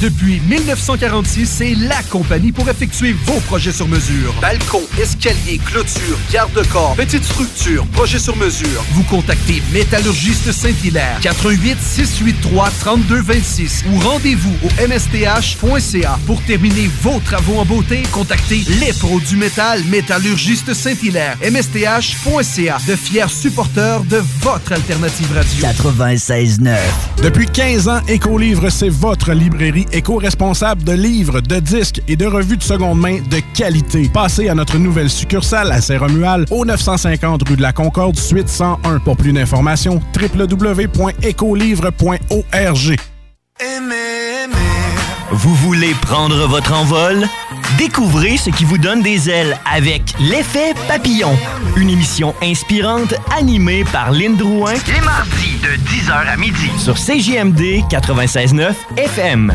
Depuis 1946, c'est la compagnie pour effectuer vos projets sur mesure. Balcon, escalier, clôture, garde-corps, petite structure, projet sur mesure. Vous contactez Métallurgiste Saint-Hilaire, 88 683 3226 ou rendez-vous au msth.ca. Pour terminer vos travaux en beauté, contactez les pros du métal Métallurgiste Saint-Hilaire, msth.ca. De fiers supporters de votre alternative radio. 96.9. Depuis 15 ans, Écolivre, c'est votre librairie éco-responsable de livres, de disques et de revues de seconde main de qualité. Passez à notre nouvelle succursale à Saint-Romual au 950 rue de la Concorde, suite 101. Pour plus d'informations, www.écolivre.org. Vous voulez prendre votre envol? Découvrez ce qui vous donne des ailes avec L'effet papillon, une émission inspirante animée par Lynn Drouin les mardis de 10h à midi sur CJMD 96.9 FM.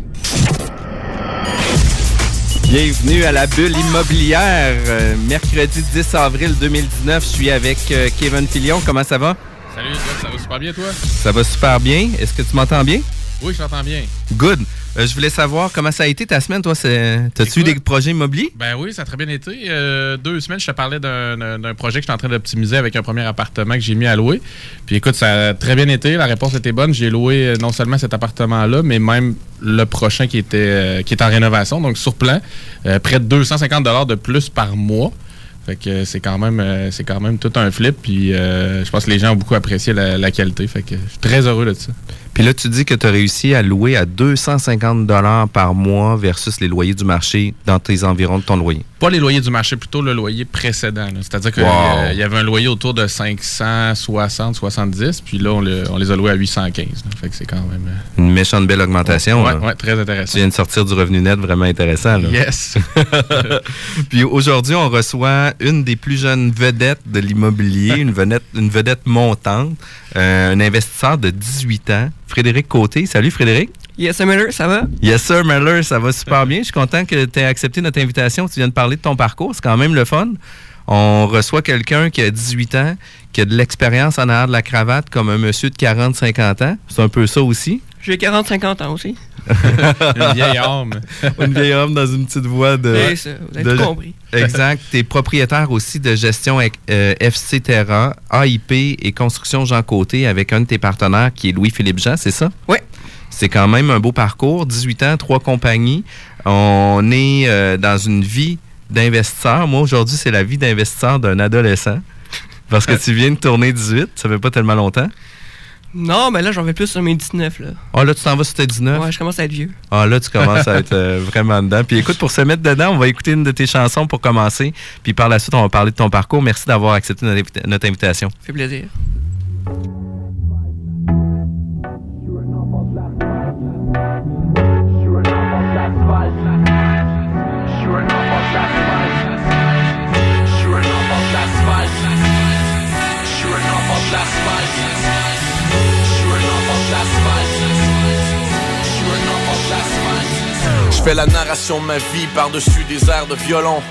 Bienvenue à la bulle immobilière. Euh, mercredi 10 avril 2019, je suis avec euh, Kevin Filion. Comment ça va? Salut, ça va super bien, toi? Ça va super bien. Est-ce que tu m'entends bien? Oui, je t'entends bien. Good. Euh, je voulais savoir comment ça a été ta semaine, toi? T'as-tu eu des projets immobiliers? Ben oui, ça a très bien été. Euh, deux semaines, je te parlais d'un- projet que je suis en train d'optimiser avec un premier appartement que j'ai mis à louer. Puis écoute, ça a très bien été. La réponse était bonne. J'ai loué euh, non seulement cet appartement-là, mais même le prochain qui était, euh, qui est en rénovation, donc sur plan. Près de 250 de plus par mois. Fait que c'est quand même c'est quand même tout un flip. Puis euh, je pense que les gens ont beaucoup apprécié la, la qualité. Fait que je suis très heureux de ça. Puis là, tu dis que tu as réussi à louer à 250 par mois versus les loyers du marché dans tes environs de ton loyer. Pas les loyers du marché, plutôt le loyer précédent. C'est-à-dire qu'il Wow. y avait un loyer autour de 560, 70, puis là, on, le- on les a loués à 815. là. Fait que c'est quand même... euh, Une méchante belle augmentation. Là. ouais, très intéressant. Tu viens de sortir du revenu net vraiment intéressant. Là. Yes! Puis aujourd'hui, on reçoit une des plus jeunes vedettes de l'immobilier, une vedette, une vedette montante, euh, un investisseur de 18 ans, Frédéric Côté. Salut Frédéric. Yes, sir, Miller, ça va? Yes sir, Meller, ça va super bien. Je suis content que tu aies accepté notre invitation. Tu viens de parler de ton parcours, c'est quand même le fun. On reçoit quelqu'un qui a 18 ans, qui a de l'expérience en arrière de la cravate, comme un monsieur de 40-50 ans. C'est un peu ça aussi. J'ai 40-50 ans aussi. Une vieille âme. Une vieille homme dans une petite voix de. C'est ça, vous avez de- tout compris. Exact. Tu es propriétaire aussi de gestion euh, FC Terra, AIP et construction Jean Côté avec un de tes partenaires qui est Louis-Philippe Jean, c'est ça? Oui. C'est quand même un beau parcours. 18 ans, trois compagnies. On est euh, dans une vie d'investisseur. Moi, aujourd'hui, c'est la vie d'investisseur d'un adolescent. Parce que tu viens de tourner 18, ça fait pas tellement longtemps. Non, mais là, j'en vais plus sur mes 19, là. Ah, là, tu t'en vas sur tes 19? Ouais, je commence à être vieux. Ah là, tu commences à être euh, vraiment dedans. Puis écoute, pour se mettre dedans, on va écouter une de tes chansons pour commencer. Puis par la suite, on va parler de ton parcours. Merci d'avoir accepté notre, invita- notre invitation. Ça fait plaisir. Je fais la narration de ma vie par-dessus des airs de violon.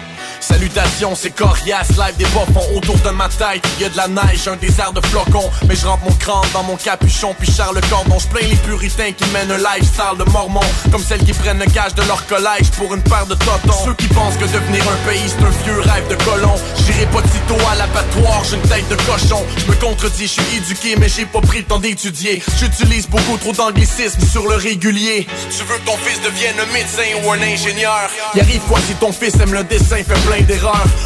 Salutations, c'est coriace, live des bas font autour de ma tête. Y a de la neige, un désert de flocons. Mais je rentre mon crâne dans mon capuchon, puis charle le cordon. Je les puritains qui mènent un lifestyle de mormons. Comme celles qui prennent le gage de leur collège pour une paire de totons. Ceux qui pensent que devenir un pays c'est un vieux rêve de colon. J'irai pas sitôt à l'abattoir, j'ai une tête de cochon. Je me contredis, je suis éduqué, mais j'ai pas pris le temps d'étudier. J'utilise beaucoup trop d'anglicisme sur le régulier. Tu veux que ton fils devienne un médecin ou un ingénieur? Y arrive quoi si ton fils aime le dessin, fait plein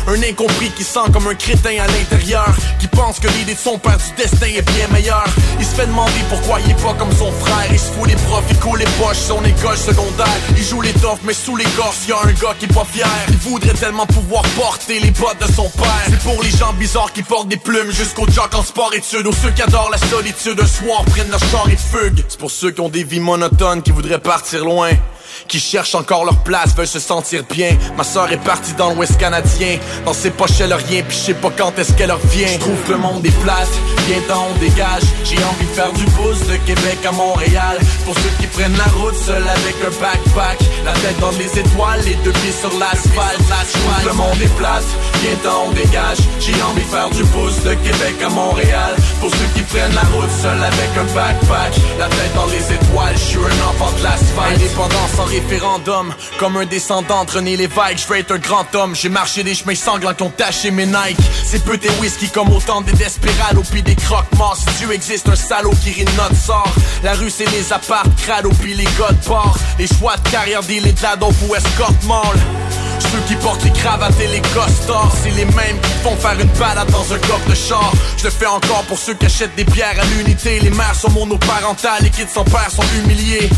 Un incompris qui sent comme un crétin à l'intérieur. Qui pense que l'idée de son père du destin est bien meilleure. Il se fait demander pourquoi il est pas comme son frère. Il se fout les profs, il coule les poches, son école secondaire. Il joue les toffes, mais sous l'écorce, y a un gars qui est pas fier. Il voudrait tellement pouvoir porter les bottes de son père. C'est pour les gens bizarres qui portent des plumes jusqu'au jock en sport études. Ou ceux qui adorent la solitude, un soir prennent leur char et fuguent. C'est pour ceux qui ont des vies monotones, qui voudraient partir loin qui cherchent encore leur place, veulent se sentir bien. Ma soeur est partie dans l'Ouest canadien. Dans ses poches, elle a rien, puis je sais pas quand est-ce qu'elle revient. Trouve que le monde est plate, bien temps on dégage. J'ai envie de faire du pouce de Québec à Montréal. Pour ceux qui prennent la route seul avec un backpack. La tête dans les étoiles, les deux pieds sur l'asphalte. Que le monde est plate, bien temps on dégage. J'ai envie de faire du pouce de Québec à Montréal. Pour ceux qui prennent la route seul avec un backpack. La tête dans les étoiles, je suis un enfant de l'asphalte. Indépendance en référendum. Comme un descendant de René Lévesque Je être un grand homme. J'ai marché des chemins sanglants qui ont taché mes Nike. C'est peu tes whisky comme autant des desperados Puis des croque-morts Si Dieu existe un salaud qui rit notre sort. La rue c'est les apparts crado Puis les gars de Les choix de carrière des de ou escort mall? Ceux qui portent les cravates et les costards C'est les mêmes qui font faire une balade dans un coffre de char. Je le fais encore pour ceux qui achètent des bières à l'unité. Les mères sont monoparentales, les kids sans père sont humiliés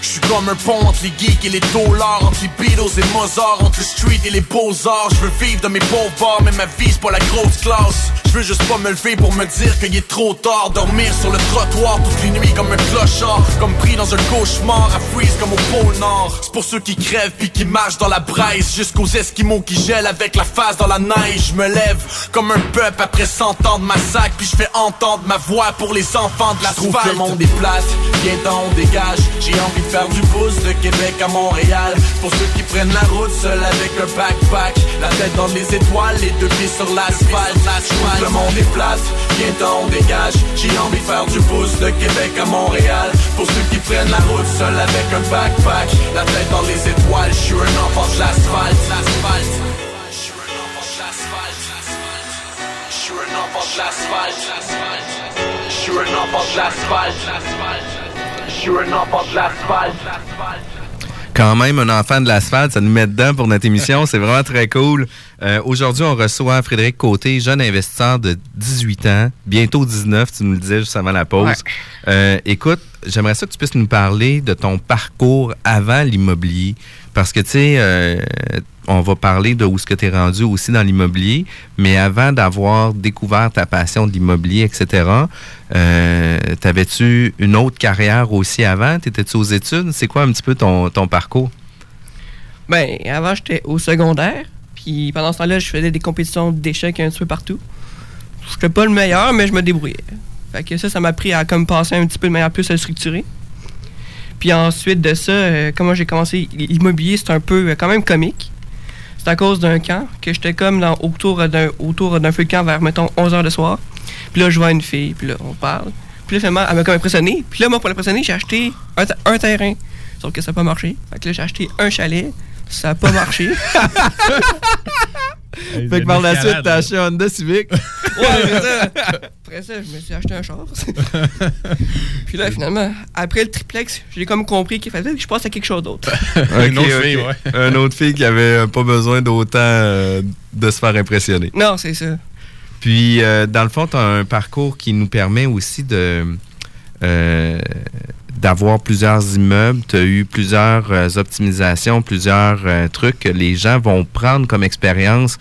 je suis comme un pont entre les geeks et les dollars Entre les Beatles et Mozart Entre le street et les beaux-arts. Je veux vivre de mes pauvres bars Mais ma vie c'est pas la grosse classe. Je veux juste pas me lever pour me dire qu'il est trop tard. Dormir sur le trottoir toutes les nuits comme un clochard Comme pris dans un cauchemar À freeze comme au pôle Nord. C'est pour ceux qui crèvent puis qui marchent dans la braise Jusqu'aux esquimaux qui gèlent avec la face dans la neige. Je me lève comme un peuple après 100 ans de massacre Puis je fais entendre ma voix pour les enfants de la trouve que le monde est plate Viens on dégage. J'ai envie de faire du pouce de Québec à Montréal. Pour ceux qui prennent la route seul avec un backpack. La tête dans les étoiles, les deux pieds sur l'asphalte. Le monde est plate, bientôt on dégage. J'ai envie de faire du pouce de Québec à Montréal. Pour ceux qui prennent la route seul avec un backpack. La tête dans les étoiles, je suis un enfant de l'asphalte. L'asphalte. Je suis un enfant de l'asphalte. Je suis un enfant de l'asphalte Quand même, un enfant de l'asphalte, ça nous met dedans pour notre émission. C'est vraiment très cool. Euh, Aujourd'hui, on reçoit Frédéric Côté, jeune investisseur de 18 ans, bientôt 19, tu nous le disais juste avant la pause. Ouais. Euh, écoute, j'aimerais ça que tu puisses nous parler de ton parcours avant l'immobilier. Parce que, tu sais, euh, on va parler de où ce que tu es rendu aussi dans l'immobilier, mais avant d'avoir découvert ta passion de l'immobilier, etc., euh, t'avais-tu une autre carrière aussi avant? T'étais-tu aux études? C'est quoi un petit peu ton, parcours? Ben, avant, j'étais au secondaire. Puis pendant ce temps-là, je faisais des compétitions d'échecs un petit peu partout. J'étais pas le meilleur, mais je me débrouillais. Fait que ça, ça m'a appris à comme passer un petit peu de manière plus structurée. Puis ensuite de ça, euh, comment j'ai commencé? L'immobilier, c'est un peu euh, quand même comique. C'est à cause d'un camp que j'étais comme dans, autour d'un autour d'un feu de camp vers mettons 11h le soir. Puis là je vois une fille, puis là on parle. Puis là finalement elle m'a comme impressionné. Puis là moi pour l'impressionner, j'ai acheté un, un terrain. Sauf que ça n'a pas marché. Fait que là j'ai acheté un chalet. Ça n'a pas marché. Fait que par la suite, t'as acheté un Honda Civic. Ouais, mais ça, après ça, je me suis acheté un char. Puis là, finalement, après le triplex, j'ai comme compris qu'il fallait que je passe à quelque chose d'autre. Ok, ok. Une autre fille qui avait euh, pas besoin d'autant euh, de se faire impressionner. Non, c'est ça. Puis, euh, dans le fond, tu as un parcours qui nous permet aussi de euh, d'avoir plusieurs immeubles. Tu as eu plusieurs euh, optimisations, plusieurs euh, trucs que les gens vont prendre comme expérience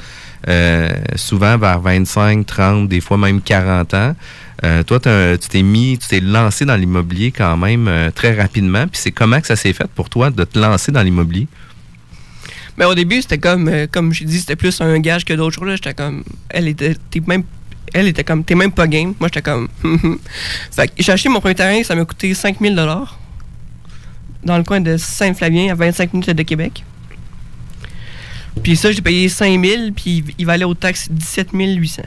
euh, souvent vers 25, 30, des fois même 40 ans. Toi, tu t'es mis, tu t'es lancé dans l'immobilier quand même très rapidement. Puis c'est comment que ça s'est fait pour toi de te lancer dans l'immobilier? Mais au début, c'était comme, comme j'ai dit, c'était plus un gage que d'autres choses. J'étais comme, elle était, même, elle était comme, t'es même pas game. Moi, j'étais comme, fait que j'ai acheté mon premier terrain, ça m'a coûté 5000 dollars dans le coin de Saint-Flavien, à 25 minutes de Québec. Puis ça, j'ai payé 5 000, puis il valait aux taxes 17 800.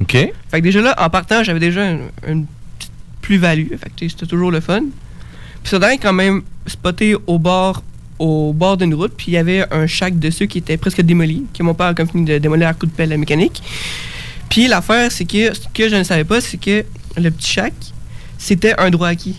OK. Fait que déjà là, en partant, j'avais déjà une, une petite plus-value. Fait que c'était toujours le fun. Puis ça dingue quand même spoté au bord au bord d'une route, puis il y avait un shack dessus qui était presque démoli, que mon père a comme fini de démolir à coup de pelle mécanique. Puis l'affaire, c'est que ce que je ne savais pas, c'est que le petit shack, c'était un droit acquis.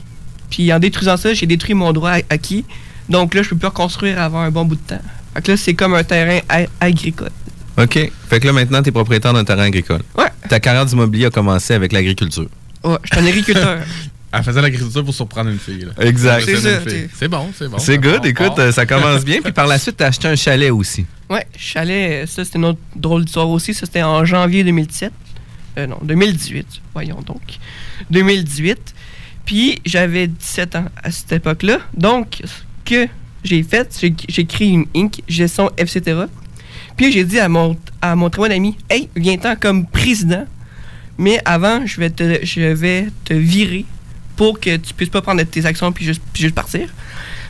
Puis en détruisant ça, j'ai détruit mon droit acquis. Donc là, je peux plus reconstruire avant un bon bout de temps. Fait que là, c'est comme un terrain agricole. OK. Fait que là, maintenant, tu es propriétaire d'un terrain agricole. Ouais. Ta carrière d'immobilier a commencé avec l'agriculture. Ouais, je suis un agriculteur. Elle faisait l'agriculture pour surprendre une fille. là. Exact. C'est bon, c'est bon. C'est good. Écoute, part. ça commence bien. Puis par la suite, tu as acheté un chalet aussi. Ouais, chalet, ça c'était une autre drôle d'histoire aussi. Ça c'était en janvier 2017. Euh, non, 2018. Voyons donc. 2018. Puis j'avais 17 ans à cette époque-là. Donc, ce que j'ai fait, j'ai j'ai créé une Inc. gestion etc. Puis j'ai dit à mon, à mon très bon ami, hey, viens-t'en comme président. Mais avant, je vais te, je vais te virer pour que tu puisses pas prendre tes actions puis juste, puis juste partir.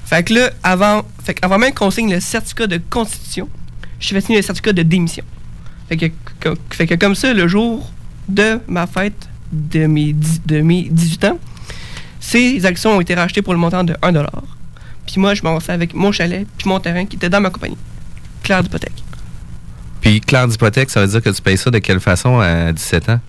Fait que là, avant, fait avant même qu'on signe le certificat de constitution, je fait signer le certificat de démission. Fait que, fait que comme ça, le jour de ma fête de mes, de mes 18 ans, ces actions ont été rachetées pour le montant de 1 Puis moi, je m'en vais avec mon chalet puis mon terrain qui était dans ma compagnie. Claire d'hypothèque. Puis clair d'hypothèque, ça veut dire que tu payes ça de quelle façon à 17 ans?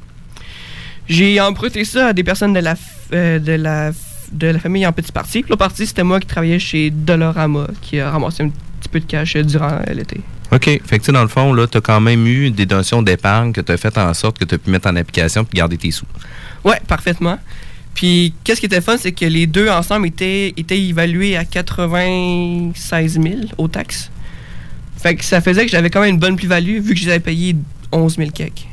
J'ai emprunté ça à des personnes de la, euh, de la, de la famille en petit partie. L'autre partie, c'était moi qui travaillais chez Dolorama, qui a ramassé un petit peu de cash euh, durant euh, l'été. OK. Fait que tu dans le fond, là, tu as quand même eu des notions d'épargne que tu as fait en sorte que tu as pu mettre en application puis garder tes sous. Ouais, parfaitement. Puis, qu'est-ce qui était fun, c'est que les deux ensemble étaient, étaient évalués à 96 000 aux taxes. Fait que ça faisait que j'avais quand même une bonne plus-value vu que je les avais payés 11 000 kek.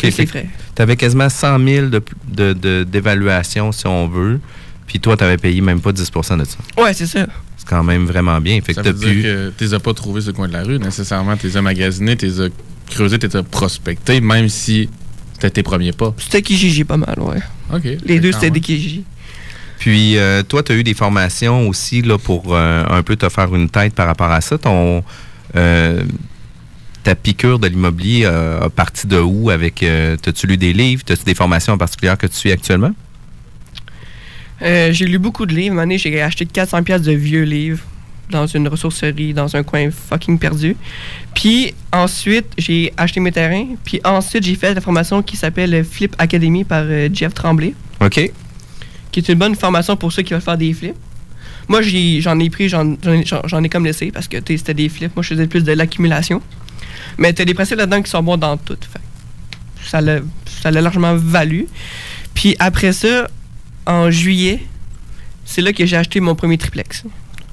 OK. Plus Fait les que frais. tu avais quasiment 100 000 de- de- de- d'évaluation, si on veut. Puis toi, tu avais payé même pas 10% de ça. Ouais, c'est ça. C'est quand même vraiment bien. Fait Ça que veut t'as pu... dire que tu les as pas trouvés sur le coin de la rue, nécessairement. Tu les as magasinés, tu les as creusés, tu les as prospectés, même si c'était tes premiers pas. C'était Kijiji pas mal, ouais. OK. Les deux, c'était des Kijiji. Puis euh, toi, tu as eu des formations aussi là, pour euh, un peu te faire une tête par rapport à ça. Ton, euh, ta piqûre de l'immobilier euh, a parti de où avec. euh, T'as-tu lu des livres? T'as-tu des formations en particulier que tu suis actuellement? Euh, j'ai lu beaucoup de livres. À un moment donné, j'ai acheté 400 pièces de vieux livres dans une ressourcerie, dans un coin fucking perdu. Puis ensuite, j'ai acheté mes terrains. Puis ensuite, j'ai fait la formation qui s'appelle Flip Academy par euh, Jeff Tremblay. OK. qui est une bonne formation pour ceux qui veulent faire des flips. Moi, j'en ai pris, j'en ai, j'en- j'en ai comme laissé parce que c'était des flips. Moi, je faisais plus de l'accumulation. Mais tu as des principes là-dedans qui sont bons dans tout. Fait ça l'a largement valu. Puis après ça, en juillet, c'est là que j'ai acheté mon premier triplex.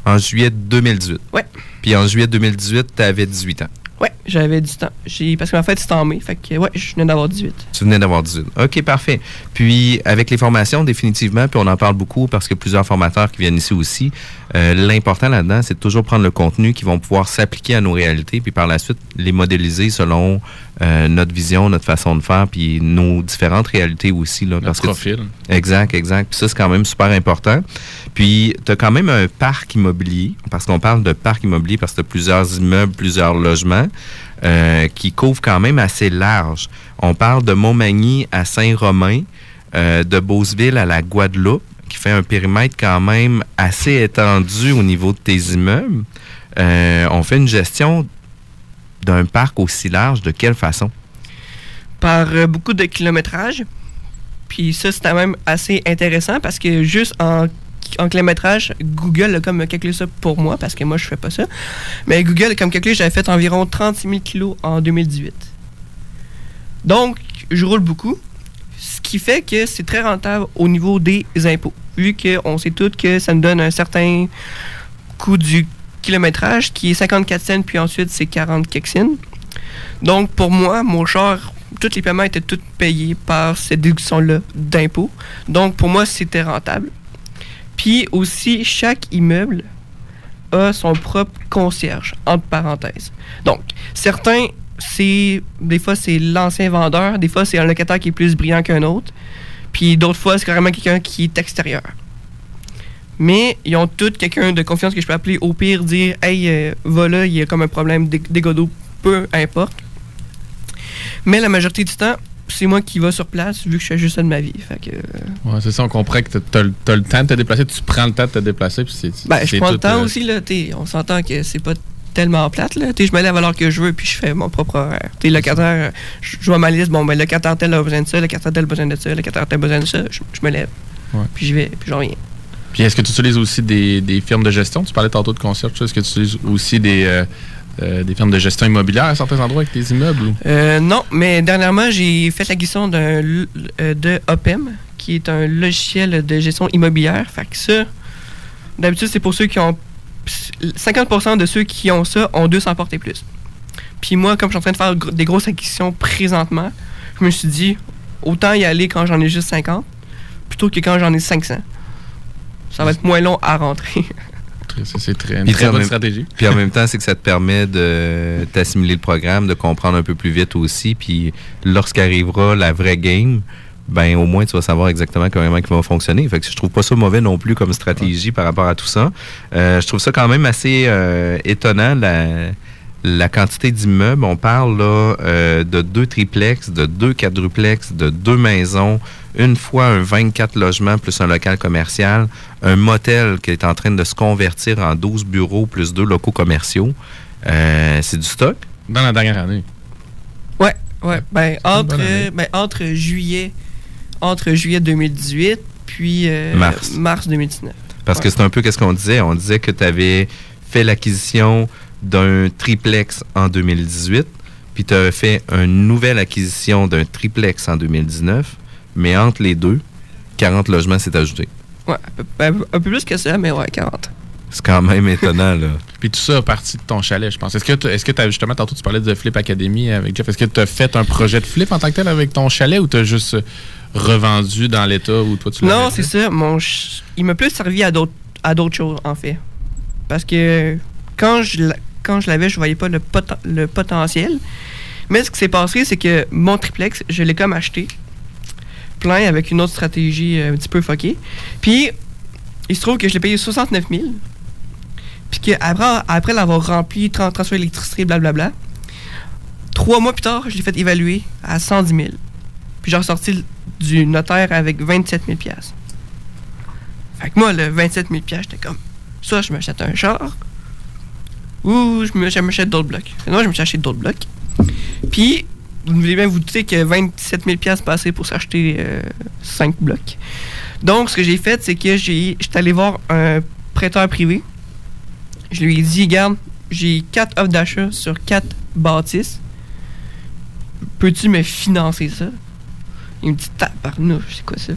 En juillet 2018. Ouais. Puis en juillet 2018, tu avais 18 ans? Ouais, j'avais 10 ans. J'ai- Parce que ma fête, c'était en mai. Fait que, ouais, je venais d'avoir 18. Tu venais d'avoir 18. OK, parfait. Puis, avec les formations, définitivement, puis on en parle beaucoup parce que plusieurs formateurs qui viennent ici aussi, euh, l'important là-dedans, c'est de toujours prendre le contenu qui vont pouvoir s'appliquer à nos réalités, puis par la suite, les modéliser selon euh, notre vision, notre façon de faire, puis nos différentes réalités aussi. Là, parce que tu- profil. Exact, exact. Puis ça, c'est quand même super important. Puis, tu as quand même un parc immobilier, parce qu'on parle de parc immobilier parce que tu as plusieurs immeubles, plusieurs logements, euh, qui couvrent quand même assez large. On parle de Montmagny à Saint-Romain, euh, de Beauceville à la Guadeloupe, qui fait un périmètre quand même assez étendu au niveau de tes immeubles. Euh, on fait une gestion d'un parc aussi large, de quelle façon? par euh, beaucoup de kilométrage. Puis ça, c'était même assez intéressant parce que juste en, en kilométrage, Google a comme calculé ça pour moi parce que moi, je fais pas ça. Mais Google a comme calculé, j'avais fait environ 36 000 kilos en 2018. Donc, je roule beaucoup. Qui fait que c'est très rentable au niveau des impôts. Vu qu'on sait tous que ça nous donne un certain coût du kilométrage qui est 54 cents, puis ensuite c'est 40 kexines. Donc, pour moi, mon char, tous les paiements étaient tous payés par cette déduction-là d'impôts. Donc, pour moi, c'était rentable. Puis aussi, chaque immeuble a son propre concierge, entre parenthèses. Donc, certains, c'est des fois, c'est l'ancien vendeur, des fois, c'est un locataire qui est plus brillant qu'un autre, puis d'autres fois, c'est carrément quelqu'un qui est extérieur. Mais ils ont tous quelqu'un de confiance que je peux appeler au pire, dire Hey, euh, va là, il y a comme un problème d'é- d'égout d'eau, peu importe. Mais la majorité du temps, c'est moi qui va sur place vu que je fais juste ça de ma vie. Fait que, Ouais, c'est ça, on comprend que t'as le t'as le temps de te déplacer, tu prends le temps de te déplacer, puis c'est. ben, je prends le temps euh, aussi. Là, on s'entend que c'est pas tellement plate. Là. Je me lève l'heure que je veux puis je fais mon propre horaire. Le locataire, je vois ma liste. Bon, ben, le locataire tel a besoin de ça, le locataire tel a besoin de ça, le locataire tel a besoin de ça. Je, je me lève. Ouais. Puis je vais, puis j'en reviens. Puis est-ce que tu utilises aussi des, des firmes de gestion? Tu parlais tantôt de concierge, est-ce que tu utilises aussi des, euh, euh, des firmes de gestion immobilière à certains endroits avec tes immeubles? Euh, non, mais dernièrement, j'ai fait l'acquisition d'un euh, de OPEM, qui est un logiciel de gestion immobilière. Fait que ça, d'habitude, c'est pour ceux qui ont. 50% de ceux qui ont ça ont 200 portes et plus. Puis moi, comme je suis en train de faire gr- des grosses acquisitions présentement, je me suis dit, autant y aller quand j'en ai juste 50, plutôt que quand j'en ai 500. Ça va être moins long à rentrer. Très- C'est très, une Puis très bonne même- stratégie. Puis en même temps, c'est que ça te permet de t'assimiler le programme, de comprendre un peu plus vite aussi. Puis lorsqu'arrivera la vraie game, ben au moins tu vas savoir exactement comment il va fonctionner. Fait que je trouve pas ça mauvais non plus comme stratégie par rapport à tout ça. Euh, je trouve ça quand même assez euh, étonnant la, la quantité d'immeubles. On parle là euh, de deux triplex, de deux quadruplex, de deux maisons, une fois un 24 logements plus un local commercial, un motel qui est en train de se convertir en 12 bureaux plus deux locaux commerciaux. Euh, c'est du stock. Dans la dernière année. Ouais, ouais. Ben, entre, ben, entre juillet entre juillet 2018 puis euh, Mars. 2019. Parce que c'est un peu qu'est-ce qu'on disait? On disait que tu avais fait l'acquisition d'un triplex en 2018, puis tu avais fait une nouvelle acquisition d'un triplex en 2019, mais entre les deux, 40 logements s'est ajouté. Ouais, un peu, ben, un peu plus que ça, mais ouais, 40. C'est quand même étonnant, là. Puis tout ça a parti de ton chalet, je pense. Est-ce que tu est-ce que t'as- justement, tantôt, tu parlais de Flip Academy avec Jeff. Est-ce que tu as fait un projet de flip en tant que tel avec ton chalet ou tu as juste euh, revendu dans l'état où toi tu l'avais Non, c'est ça. Mon ch- il m'a plus servi à d'autres à d'autres choses, en fait. Parce que quand je quand je l'avais, je voyais pas le, poten- le potentiel. Mais ce qui s'est passé, c'est que mon triplex, je l'ai comme acheté plein avec une autre stratégie euh, un petit peu fuckée. Puis, il se trouve que je l'ai payé 69 000. Puis qu'après après l'avoir rempli, tran- transfert d'électricité, blablabla, trois mois plus tard, je l'ai fait évaluer à 110 000. Puis j'ai ressorti du notaire avec 27 000 piastres. Fait que moi, le 27 000 piastres, j'étais comme, soit je m'achète un char, ou je m'achète d'autres blocs. Moi, je me suis acheté d'autres blocs. Puis, vous devez bien vous douter que 27 000 piastres passés pour s'acheter 5 blocs. Donc, ce que j'ai fait, c'est que j'étais allé voir un prêteur privé. Je lui ai dit, regarde, j'ai 4 offres d'achat sur 4 bâtisses. Peux-tu me financer ça? Il me dit, tabarnouche, c'est quoi ça?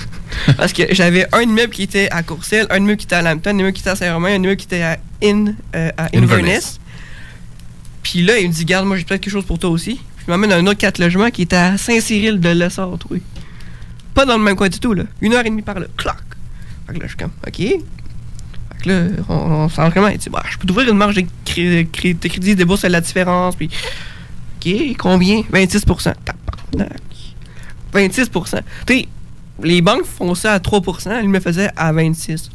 Parce que j'avais un immeuble qui était à Courcelles, un immeuble qui était à Lambton, un immeuble qui était à Saint-Romain, un immeuble qui était à, In, euh, à Inverness. Puis là, il me dit, garde, moi j'ai peut-être quelque chose pour toi aussi. Puis il m'amène un autre 4 logements qui était à Saint-Cyril de Lessard, oui. Pas dans le même coin du tout, là. Une heure et demie par là. Clac! Fait que là, je suis comme, OK. Fait que là, on, on s'en vraiment. Il dit, bah, je peux t'ouvrir une marge de, cré- de crédit, des bourses à la différence. Puis, OK, combien? 26% Tabarnak. 26% Tu les banques font ça à 3% Ils me faisaient à 26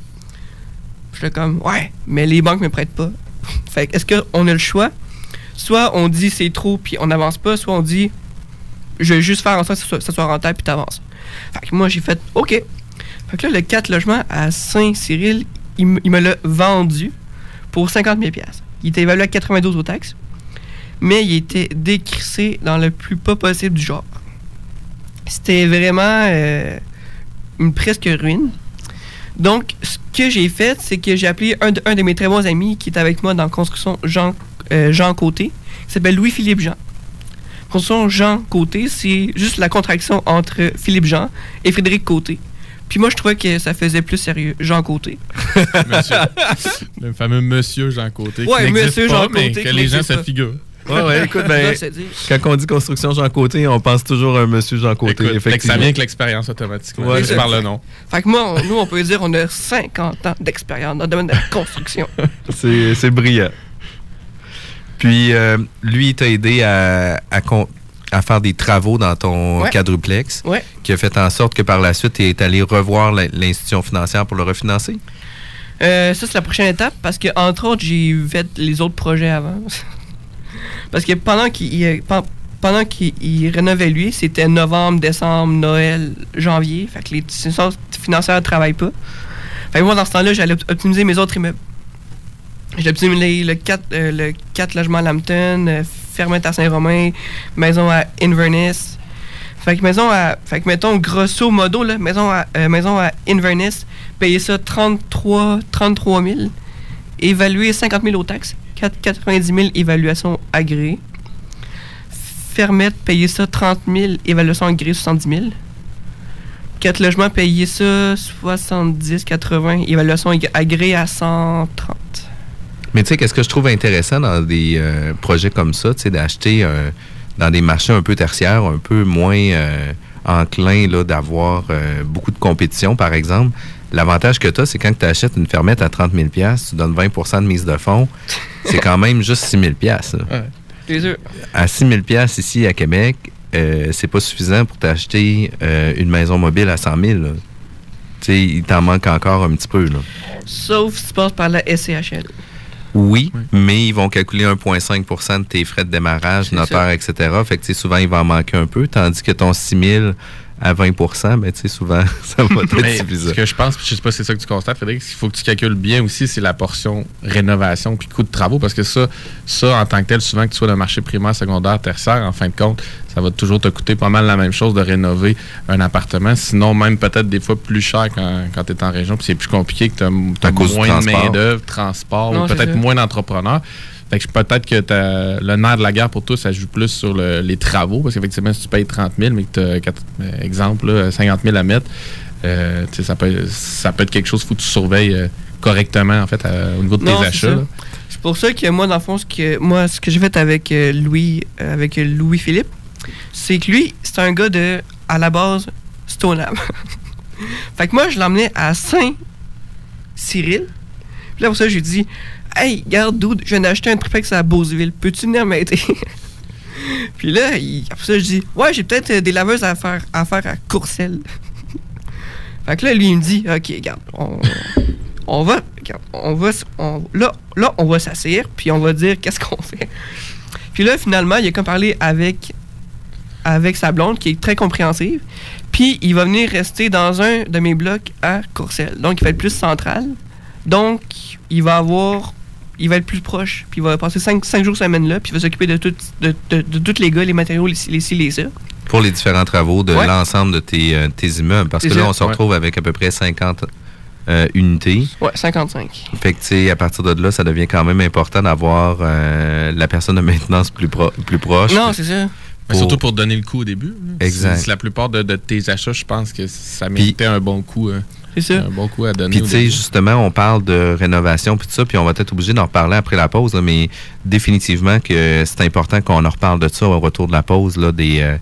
J'étais comme, ouais, mais les banques me prêtent pas. fait est-ce qu'on a le choix? Soit on dit c'est trop puis on n'avance pas, soit on dit je vais juste faire en sorte que ça soit, rentable puis t'avances. Fait que moi j'ai fait OK. Fait que là, le 4 logements à Saint-Cyril, il me l'a vendu pour 50 000 Il était évalué à 92 aux taxes, mais il était décrissé dans le plus pas possible du genre. C'était vraiment euh, une presque ruine. Donc, ce que j'ai fait, c'est que j'ai appelé un de, un de mes très bons amis qui est avec moi dans la construction, Jean, euh, Jean Côté, qui s'appelle Louis-Philippe Jean. Construction Jean Côté, c'est juste la contraction entre Philippe Jean et Frédéric Côté. Puis moi, je trouvais que ça faisait plus sérieux, Jean Côté. Monsieur. le fameux monsieur Jean Côté. n'existe monsieur pas, Jean mais Côté que les gens se figurent. Ouais, ouais, écoute, ben, dit. quand on dit construction Jean Côté, on pense toujours à un monsieur Jean Côté. Écoute, fait que ça effectivement. vient avec l'expérience automatiquement. Ouais, par le nom. Fait que moi, on- nous, on peut dire on a 50 ans d'expérience dans le domaine de la construction. C'est c'est brillant. Puis, euh, lui, il t'a aidé à, à, faire des travaux dans ton Ouais. quadruplex, Ouais. qui a fait en sorte que par la suite, tu es allé revoir l'institution financière pour le refinancer. Euh, ça, c'est la prochaine étape parce que, entre autres, j'ai fait les autres projets avant. Parce que pendant qu'il pen- pendant qu'il il rénovait lui, c'était novembre, décembre, Noël, janvier. Fait que les institutions financières ne travaillent pas. Fait que moi, dans ce temps-là, j'allais op- optimiser mes autres immeubles. J'ai optimisé le 4, euh, le 4 logements à Lambton, euh, à Saint-Romain, maison à Inverness. Fait que maison à. Fait mettons, grosso modo, maison à, euh, maison à Inverness, payer ça 33, 33 000. Évaluer 50 000 aux taxes. 4 90 000 évaluation agréée. Fermette, payer ça 30 000, évaluation agréée 70 000. 4 logements, payer ça 70, 80, évaluation ag- agréée à 130. Mais tu sais, qu'est-ce que je trouve intéressant dans des euh, projets comme ça, tu sais, d'acheter dans des marchés un peu tertiaires, un peu moins euh, enclins d'avoir euh, beaucoup de compétition, par exemple. L'avantage que tu as, c'est quand tu achètes une fermette à 30 000 tu donnes 20% de mise de fonds, c'est quand même juste 6 000 là. C'est sûr. À 6 000 ici à Québec, euh, c'est pas suffisant pour t'acheter euh, une maison mobile à 100 000. là. Tu sais, il t'en manque encore un petit peu. Là. Sauf si tu passes par la SCHL. Oui, mais ils vont calculer 1,5% de tes frais de démarrage, notaire, etc. Fait que souvent, il va en manquer un peu, tandis que ton 6 000 à 20% ben, tu sais, souvent, ça va Mais être suffisant. ce que je pense, je sais pas si c'est ça que tu constates, Frédéric, ce qu'il faut que tu calcules bien aussi, c'est la portion rénovation puis coût de travaux, parce que ça, ça, en tant que tel, souvent que tu sois dans le marché primaire, secondaire, tertiaire, en fin de compte, ça va toujours te coûter pas mal la même chose de rénover un appartement, sinon même peut-être des fois plus cher quand, quand tu es en région, puis c'est plus compliqué que tu as, moins de transport. main-d'œuvre, transport, Non, ou peut-être moins d'entrepreneurs. Fait que peut-être que le nerf de la guerre pour toi, ça joue plus sur le- les travaux, parce qu'effectivement, si tu payes 30 000, mais que tu as, exemple, là, 50 000 à mettre, euh, ça, peut, ça peut être quelque chose faut que tu surveilles euh, correctement, en fait, au niveau de tes Non, achats. C'est pour ça que moi, dans le fond, ce que, moi, ce que j'ai fait avec euh, Louis, euh, avec Louis Philippe, c'est que lui, c'est un gars de, à la base, Stoneham. fait que moi, je l'emmenais à Saint-Cyril. Puis là, pour ça, j'ai dit, hey, regarde, dude, je viens d'acheter un triplex à Beauceville. Peux-tu venir m'aider? Puis là, après ça, je dis, ouais, j'ai peut-être euh, des laveuses à faire à, faire à Courcelles. fait que là, lui, il me dit, ok, regarde, on, va, regarde, on va, là, là, on va s'asseoir, puis on va dire qu'est-ce qu'on fait. Puis là, finalement, il a comme parlé avec, avec sa blonde, qui est très compréhensive, puis il va venir rester dans un de mes blocs à Courcelles. Donc, il va être plus central. Donc, il va avoir, il va être plus proche, puis il va passer 5 jours semaine là, puis il va s'occuper de, tout, de, de, de tous les gars, les matériaux, les, les les ça. Pour les différents travaux de Ouais. l'ensemble de tes, euh, tes immeubles. Parce que là, on se Ouais. retrouve avec à peu près 50 euh, unités. Ouais, 55. Fait que, tu sais, à partir de là, ça devient quand même important d'avoir euh, la personne de maintenance plus, pro- plus proche. Non, c'est ça. Mais surtout pour donner le coup au début. Exact. La plupart de, de tes achats, je pense que ça méritait un bon coup. euh, C'est ça. Un bon coup à donner. Puis, tu sais, justement, on parle de rénovation puis tout ça, puis on va être obligé d'en reparler après la pause, là, mais définitivement que c'est important qu'on en reparle de ça au retour de la pause, là, des, euh,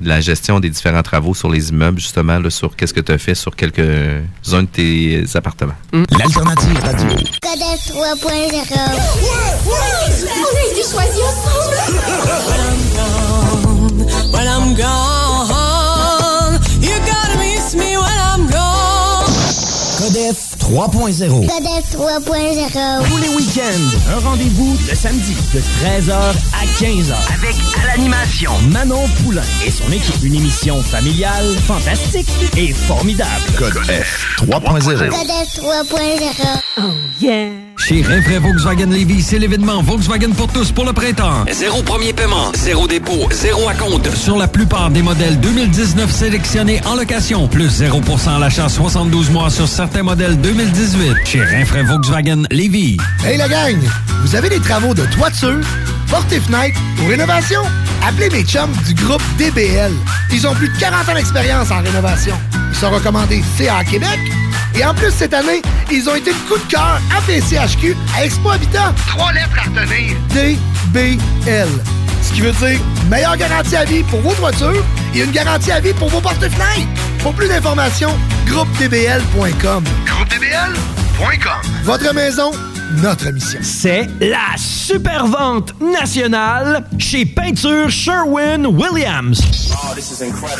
de la gestion des différents travaux sur les immeubles, justement, là, sur qu'est-ce que tu as fait sur quelques-uns de tes appartements. L'alternative radio. Codex 3.0. On a été choisis ensemble. When I'm gone, 3.0. Codex 3.0. Tous les week-ends, un rendez-vous le samedi de 13h à 15h. Avec à l'animation Manon Poulain et son équipe. Une émission familiale, fantastique et formidable. Code F 3.0. Codex 3.0. Oh yeah. Chez Rinfraie Volkswagen Lévy, c'est l'événement Volkswagen pour tous pour le printemps. Zéro premier paiement, zéro dépôt, zéro à compte sur la plupart des modèles 2019 sélectionnés en location, plus 0% à l'achat 72 mois sur certains modèles 2018. Chez Rinfraie Volkswagen Lévy. Hey la gang, vous avez des travaux de toiture, portes et fenêtres ou rénovation? Appelez mes chums du groupe DBL. Ils ont plus de 40 ans d'expérience en rénovation. Ils sont recommandés CA Québec. Et en plus, cette année, ils ont été le coup de cœur à PCHQ à Expo Habitat. Trois lettres à retenir. DBL. Ce qui veut dire meilleure garantie à vie pour vos toitures et une garantie à vie pour vos portes et fenêtres. Pour plus d'informations, groupedbl.com. Groupedbl.com. Votre maison, notre mission. C'est la super vente nationale chez Peinture Sherwin-Williams.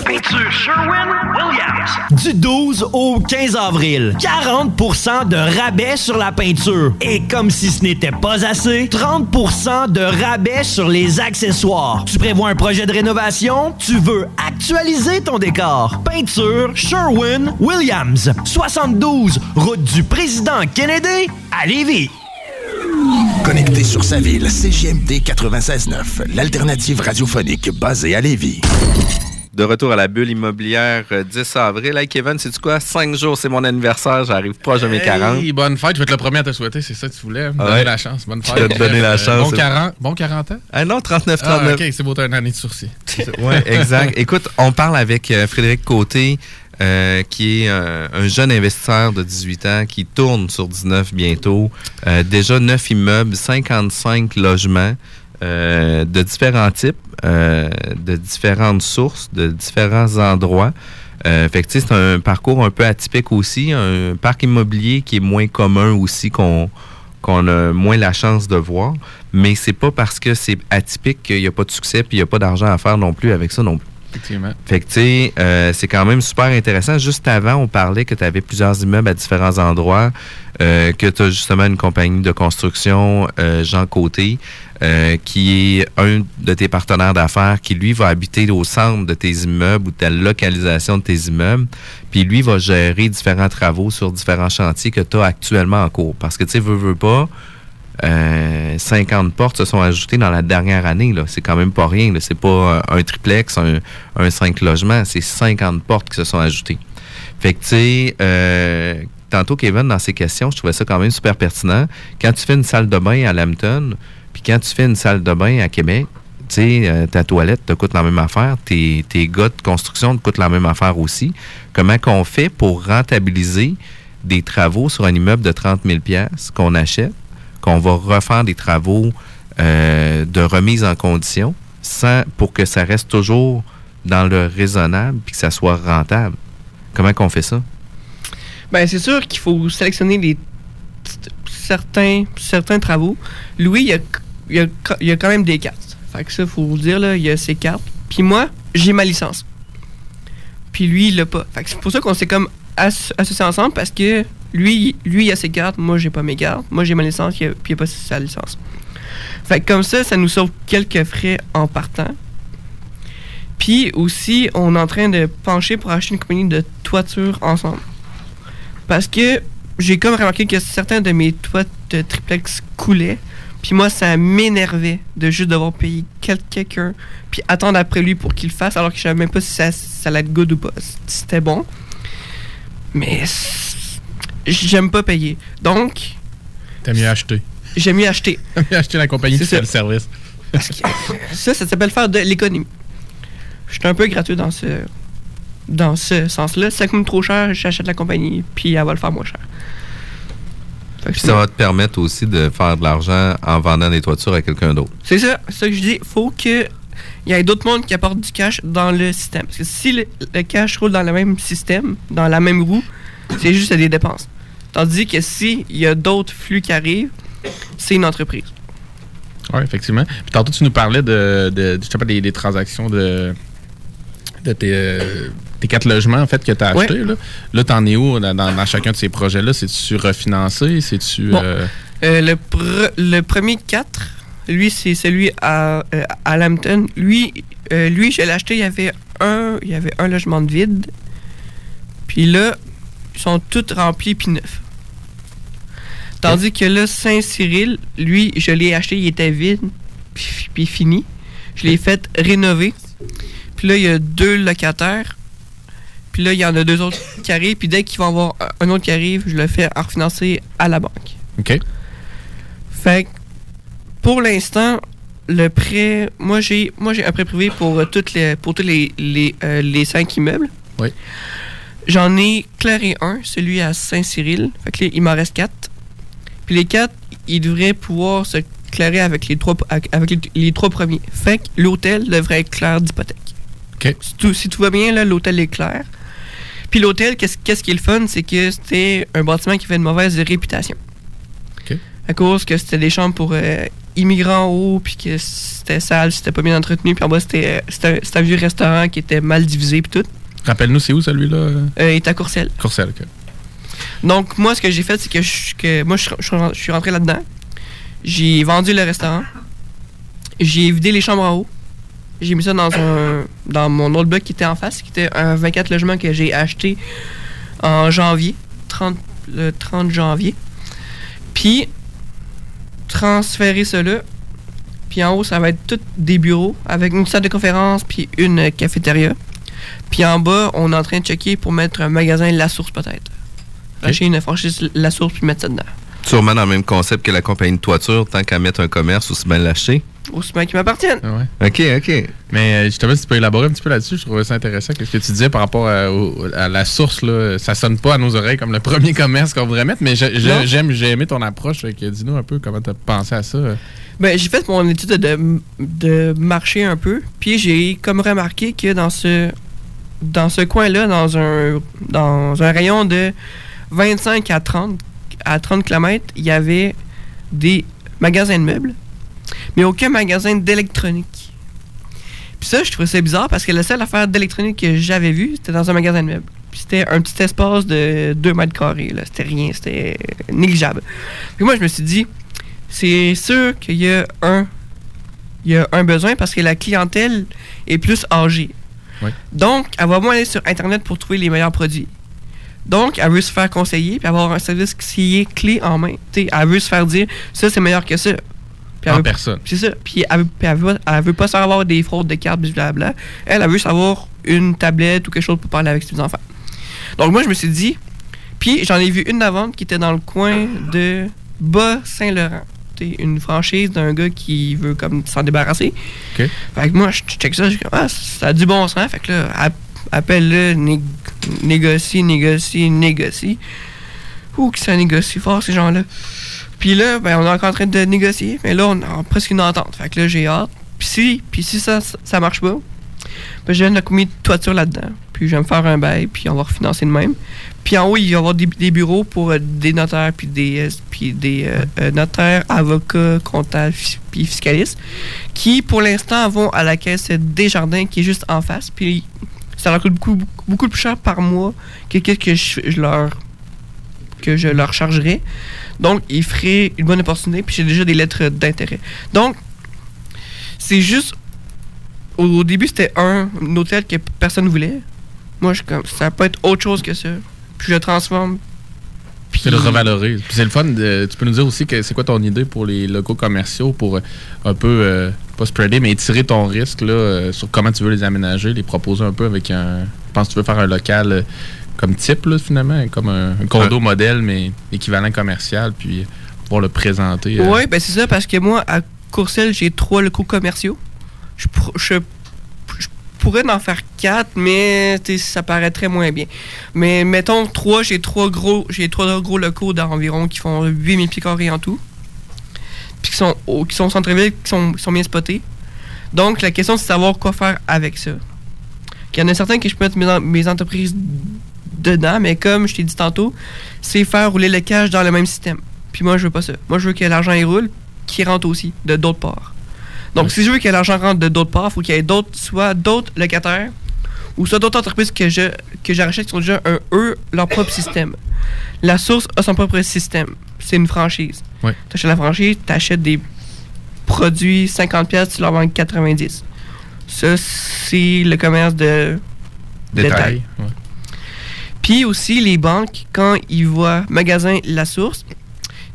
Peinture Sherwin-Williams. Du 12 au 15 avril. 40% de rabais sur la peinture. Et comme si ce n'était pas assez, 30% de rabais sur les accessoires. Tu prévois un projet de rénovation? Tu veux actualiser ton décor? Peinture Sherwin-Williams. 72, route du président Kennedy à Lévis. Connecté sur sa ville, CGMD 96.9, l'alternative radiophonique basée à Lévis. De retour à la bulle immobilière euh, 10 avril. Hey Kevin, sais-tu quoi? 5 jours, c'est mon anniversaire. J'arrive proche de mes 40. Hey, bonne fête, je vais être le premier à te souhaiter, c'est ça que tu voulais. Me Ouais. donner la chance, bonne fête. Je vais te donner la Euh, chance. Bon 40, bon 40 ans? Ah non, 39, Ah, 39. ok, c'est beau, t'as une année de sursis. Oui, exact. Écoute, on parle avec euh, Frédéric Côté, euh, qui est euh, un jeune investisseur de 18 ans qui tourne sur 19 bientôt. Euh, déjà 9 immeubles, 55 logements euh, de différents types, euh, de différentes sources, de différents endroits. Euh, fait c'est un parcours un peu atypique aussi, un parc immobilier qui est moins commun aussi qu'on qu'on a moins la chance de voir, mais c'est pas parce que c'est atypique qu'il n'y a pas de succès puis il n'y a pas d'argent à faire non plus avec ça non plus. Effectivement. Fait que, tu sais, euh, c'est quand même super intéressant. Juste avant, on parlait que tu avais plusieurs immeubles à différents endroits, euh, que tu as justement une compagnie de construction, euh, Jean Côté, qui est un de tes partenaires d'affaires, qui lui va habiter au centre de tes immeubles ou de ta localisation de tes immeubles, puis lui va gérer différents travaux sur différents chantiers que tu as actuellement en cours. Parce que, tu sais, veux, veux pas, euh, 50 portes se sont ajoutées dans la dernière année. C'est quand même pas rien. C'est pas euh, un triplex, un, un 5 logements. C'est 50 portes qui se sont ajoutées. Fait que, tu sais, euh, tantôt, Kevin, dans ses questions, je trouvais ça quand même super pertinent. Quand tu fais une salle de bain à Lambton, puis quand tu fais une salle de bain à Québec, tu sais, euh, ta toilette te coûte la même affaire, tes, tes gars de construction te coûtent la même affaire aussi. Comment qu'on fait pour rentabiliser des travaux sur un immeuble de 30 000 qu'on achète, qu'on va refaire des travaux euh, de remise en condition pour que ça reste toujours dans le raisonnable puis que ça soit rentable. Comment qu'on fait ça? Ben, c'est sûr qu'il faut sélectionner certains, certains travaux. Louis, il y a, quand même des cartes. Fait que ça, faut vous dire, là, il y a ses cartes. Puis moi, j'ai ma licence. Puis lui, il l'a pas. Fait que c'est pour ça qu'on s'est comme as- associés ensemble parce que lui, lui, il a ses cartes, moi, j'ai pas mes cartes. Moi, j'ai ma licence, puis il a pas sa licence. Fait que comme ça, ça nous sauve quelques frais en partant. Puis aussi, on est en train de pencher pour acheter une compagnie de toiture ensemble. Parce que j'ai comme remarqué que certains de mes toits de triplex coulaient. Puis moi, ça m'énervait de juste devoir payer quel- quelqu'un, puis attendre après lui pour qu'il fasse, alors que je savais même pas si ça, ça allait être good ou pas, c'était bon. Mais j'aime pas payer. Donc, T'as mieux acheter. j'aime mieux acheter. T'as mieux acheter la compagnie qui C'est fait ça. le service. Ça, ça s'appelle faire de l'économie. Je suis un peu gratuit dans ce dans ce sens-là. Si ça coûte trop cher, j'achète la compagnie, puis elle va le faire moins cher. Puis ça va te permettre aussi de faire de l'argent en vendant des toitures à quelqu'un d'autre. C'est ça, c'est ça que je dis. faut que il y ait d'autres mondes qui apportent du cash dans le système. Parce que si le, le cash roule dans le même système, dans la même roue, c'est juste des dépenses. Tandis que si il y a d'autres flux qui arrivent, c'est une entreprise. Oui, effectivement. Puis tantôt, tu nous parlais de, de, de- je sais pas, des, des transactions de, de tes, euh, tes quatre logements, en fait, que tu as Ouais. achetés. Là, là t'en es où dans, dans- dans chacun de ces projets-là? C'est-tu refinancé? C'est-tu... Bon. euh, Euh, le, pre- le premier 4, lui, c'est celui à, à Lambton. Lui, lui je l'ai acheté, il y avait un, il y avait un logement de vide. Puis là, ils sont tous remplis puis neufs. Tandis que là, Saint-Cyril, lui, je l'ai acheté, il était vide, puis, puis fini. Je l'ai fait rénover. Puis là, il y a deux locataires. Puis là, il y en a deux autres qui arrivent. Puis dès qu'il va y avoir un autre qui arrive, je le fais refinancer à la banque. OK. Fait que, pour l'instant, le prêt, moi j'ai moi j'ai un prêt privé pour euh, toutes les pour tous les les, euh, les cinq immeubles. Oui. J'en ai clairé un, celui à Saint-Cyril. Fait que là, il m'en reste quatre. Puis les quatre, ils devraient pouvoir se clairer avec les trois avec les, les trois premiers. Fait que l'hôtel devrait être clair d'hypothèque. OK. Si tout, si tout va bien, là, l'hôtel est clair. Puis l'hôtel, qu'est-ce qu'est-ce qui est le fun, c'est que c'était un bâtiment qui fait une mauvaise réputation. OK. À cause que c'était des chambres pour euh, immigrants en haut, puis que c'était sale, c'était pas bien entretenu. Puis en bas, c'était euh, c'était un- c'était un vieux restaurant qui était mal divisé, puis tout. Rappelle-nous, c'est où celui-là? Euh, il est à Courcelles. Courcelles, OK. Donc, moi, ce que j'ai fait, c'est que, je, moi, je, suis rentré là-dedans. J'ai vendu le restaurant. J'ai vidé les chambres en haut. J'ai mis ça dans mon autre bloc qui était en face, qui était un 24 logements que j'ai acheté en janvier, 30, le 30 janvier. Puis, transférer cela. Puis en haut, ça va être tout des bureaux avec une salle de conférence puis une cafétéria. Puis en bas, on est en train de checker pour mettre un magasin La Source peut-être. Acheter une franchise La Source puis mettre ça dedans. Sûrement dans le même concept que la compagnie de toiture, tant qu'à mettre un commerce, aussi bien l'acheter. Aussi bien qui m'appartiennent. OK, OK. Mais euh, justement, si tu peux élaborer un petit peu là-dessus, je trouvais ça intéressant. que Ce que tu disais par rapport à, au- à la source, là, ça sonne pas à nos oreilles comme le premier commerce qu'on voudrait mettre, mais j'aime, j'ai aimé ton approche. Dis-nous un peu comment tu as pensé à ça. Ben, j'ai fait mon étude de, de marché un peu, puis j'ai comme remarqué que dans ce dans ce coin-là, dans un dans un rayon de 25 à 30 à 30 km, il y avait des magasins de meubles, mais aucun magasin d'électronique. Puis ça, je trouvais ça bizarre parce que la seule affaire d'électronique que j'avais vue, c'était dans un magasin de meubles. Puis c'était un petit espace de 2 mètres carrés. là. C'était rien, c'était négligeable. Puis moi, je me suis dit, c'est sûr qu'il y a un il y a un besoin parce que la clientèle est plus âgée. Oui. Donc, elle va moins aller sur Internet pour trouver les meilleurs produits. Donc, elle veut se faire conseiller puis avoir un service qui est clé en main. T'sais, elle veut se faire dire ça, c'est meilleur que ça. Puis En veut- personne. C'est ça. Puis elle, veut- puis elle veut, elle veut pas savoir des fraudes de cartes, blablabla. Elle, elle veut savoir une tablette ou quelque chose pour parler avec ses enfants. Donc, moi, je me suis dit, puis j'en ai vu une à vente qui était dans le coin de Bas-Saint-Laurent. Une franchise d'un gars qui veut comme s'en débarrasser. OK. Fait que moi, je check ça, je dis, ah, ça a du bon sens. Fait que là, app- appelle-le, né- négocie, négocie. Ouh, que ça négocie fort, ces gens-là? Puis là, ben, on est encore en train de négocier, mais là, on a presque une entente. Fait que là, j'ai hâte. Puis si, puis si ça, ça marche pas, ben, je viens de commis de toiture là-dedans. Puis je vais me faire un bail, puis on va refinancer de même. Puis en haut, il va y avoir des, des bureaux pour euh, des notaires, puis des, euh, puis des euh, notaires, avocats, comptables, puis fiscalistes, qui pour l'instant vont à la caisse Desjardins, qui est juste en face. Puis ça leur coûte beaucoup, beaucoup, plus cher par mois que qu'est-ce que je, je leur que je leur chargerais. Donc, ils feraient une bonne opportunité, puis j'ai déjà des lettres d'intérêt. Donc, c'est juste. Au, au début, c'était un, un hôtel que personne ne voulait. Moi, je, comme, ça peut être autre chose que ça. Puis je le transforme. Puis Tu le revalorises. Puis c'est le fun. de- tu peux nous dire aussi que c'est quoi ton idée pour les locaux commerciaux pour un peu, euh, pas spreader, mais étirer ton risque là, euh, sur comment tu veux les aménager, les proposer un peu avec un. Je pense que tu veux faire un local euh, comme type, là, finalement, comme un, un condo modèle, mais équivalent commercial, puis pouvoir le présenter. euh, Oui, ben c'est ça, parce que moi, à Courcelles, j'ai trois locaux commerciaux. Je, pour- je, je pourrais en faire quatre, mais ça paraîtrait moins bien. Mais mettons trois, j'ai trois gros, j'ai trois gros locaux d'environ qui font 8000 pieds carrés en tout. Qui sont, au- qui sont au centre-ville, qui sont, qui sont bien spotés. Donc, la question, c'est de savoir quoi faire avec ça. Il y en a certains que je peux mettre mes, en- mes entreprises dedans, mais comme je t'ai dit tantôt, c'est faire rouler le cash dans le même système. Puis moi, je veux pas ça. Moi, je veux que l'argent y roule, qui rentre aussi de d'autres parts. Donc, si je veux que l'argent rentre de d'autres parts, il faut qu'il y ait d'autres, soit d'autres locataires ou soit d'autres entreprises que je que je rachète qui sont déjà un eux leur propre système. La source a son propre système. C'est une franchise. Ouais. Tu achètes la franchise, tu achètes des produits 50 pièces, tu leur vends 90. Ça c'est le commerce de Détail. détail. ouais. Puis aussi, les banques, quand ils voient magasin La Source,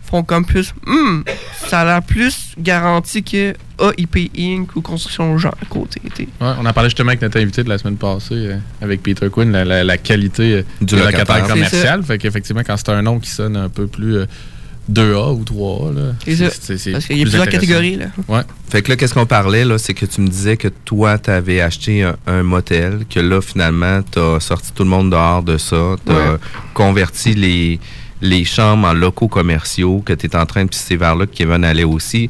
font comme plus, Hmm, ça a l'air plus garanti que AIP Inc. ou Construction Jean à côté. Ouais, on en parlait justement avec notre invité de la semaine passée, euh, avec Peter Quinn, la, la- la qualité euh, Du locataire. commercial. Fait qu'effectivement, quand c'est un nom qui sonne un peu plus euh, 2A ou 3A, là, C'est ça. Parce qu'il y a plus plusieurs catégories, là. Ouais. Fait que là, qu'est-ce qu'on parlait, là, c'est que tu me disais que toi, tu avais acheté un, un motel, que là, finalement, tu as sorti tout le monde dehors de ça, tu as Ouais. converti les, les chambres en locaux commerciaux, que tu es en train de, puis c'est vers là que Kevin allait aussi,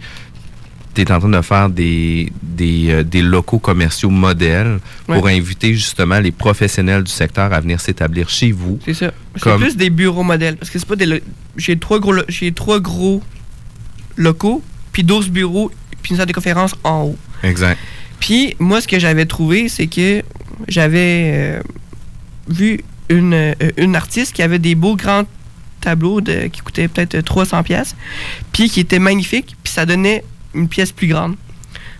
tu es en train de faire des, des, euh, des locaux commerciaux modèles pour inviter justement les professionnels du secteur à venir s'établir chez vous. C'est ça. C'est plus des bureaux modèles. Parce que c'est pas des. lo- J'ai trois gros. lo- J'ai trois gros locaux, puis 12 bureaux, puis une salle de conférence en haut. Exact. Puis moi, ce que j'avais trouvé, c'est que j'avais euh, vu une, euh, une artiste qui avait des beaux grands tableaux de, qui coûtaient peut-être 300 pièces, puis qui étaient magnifiques, puis ça donnait une pièce plus grande.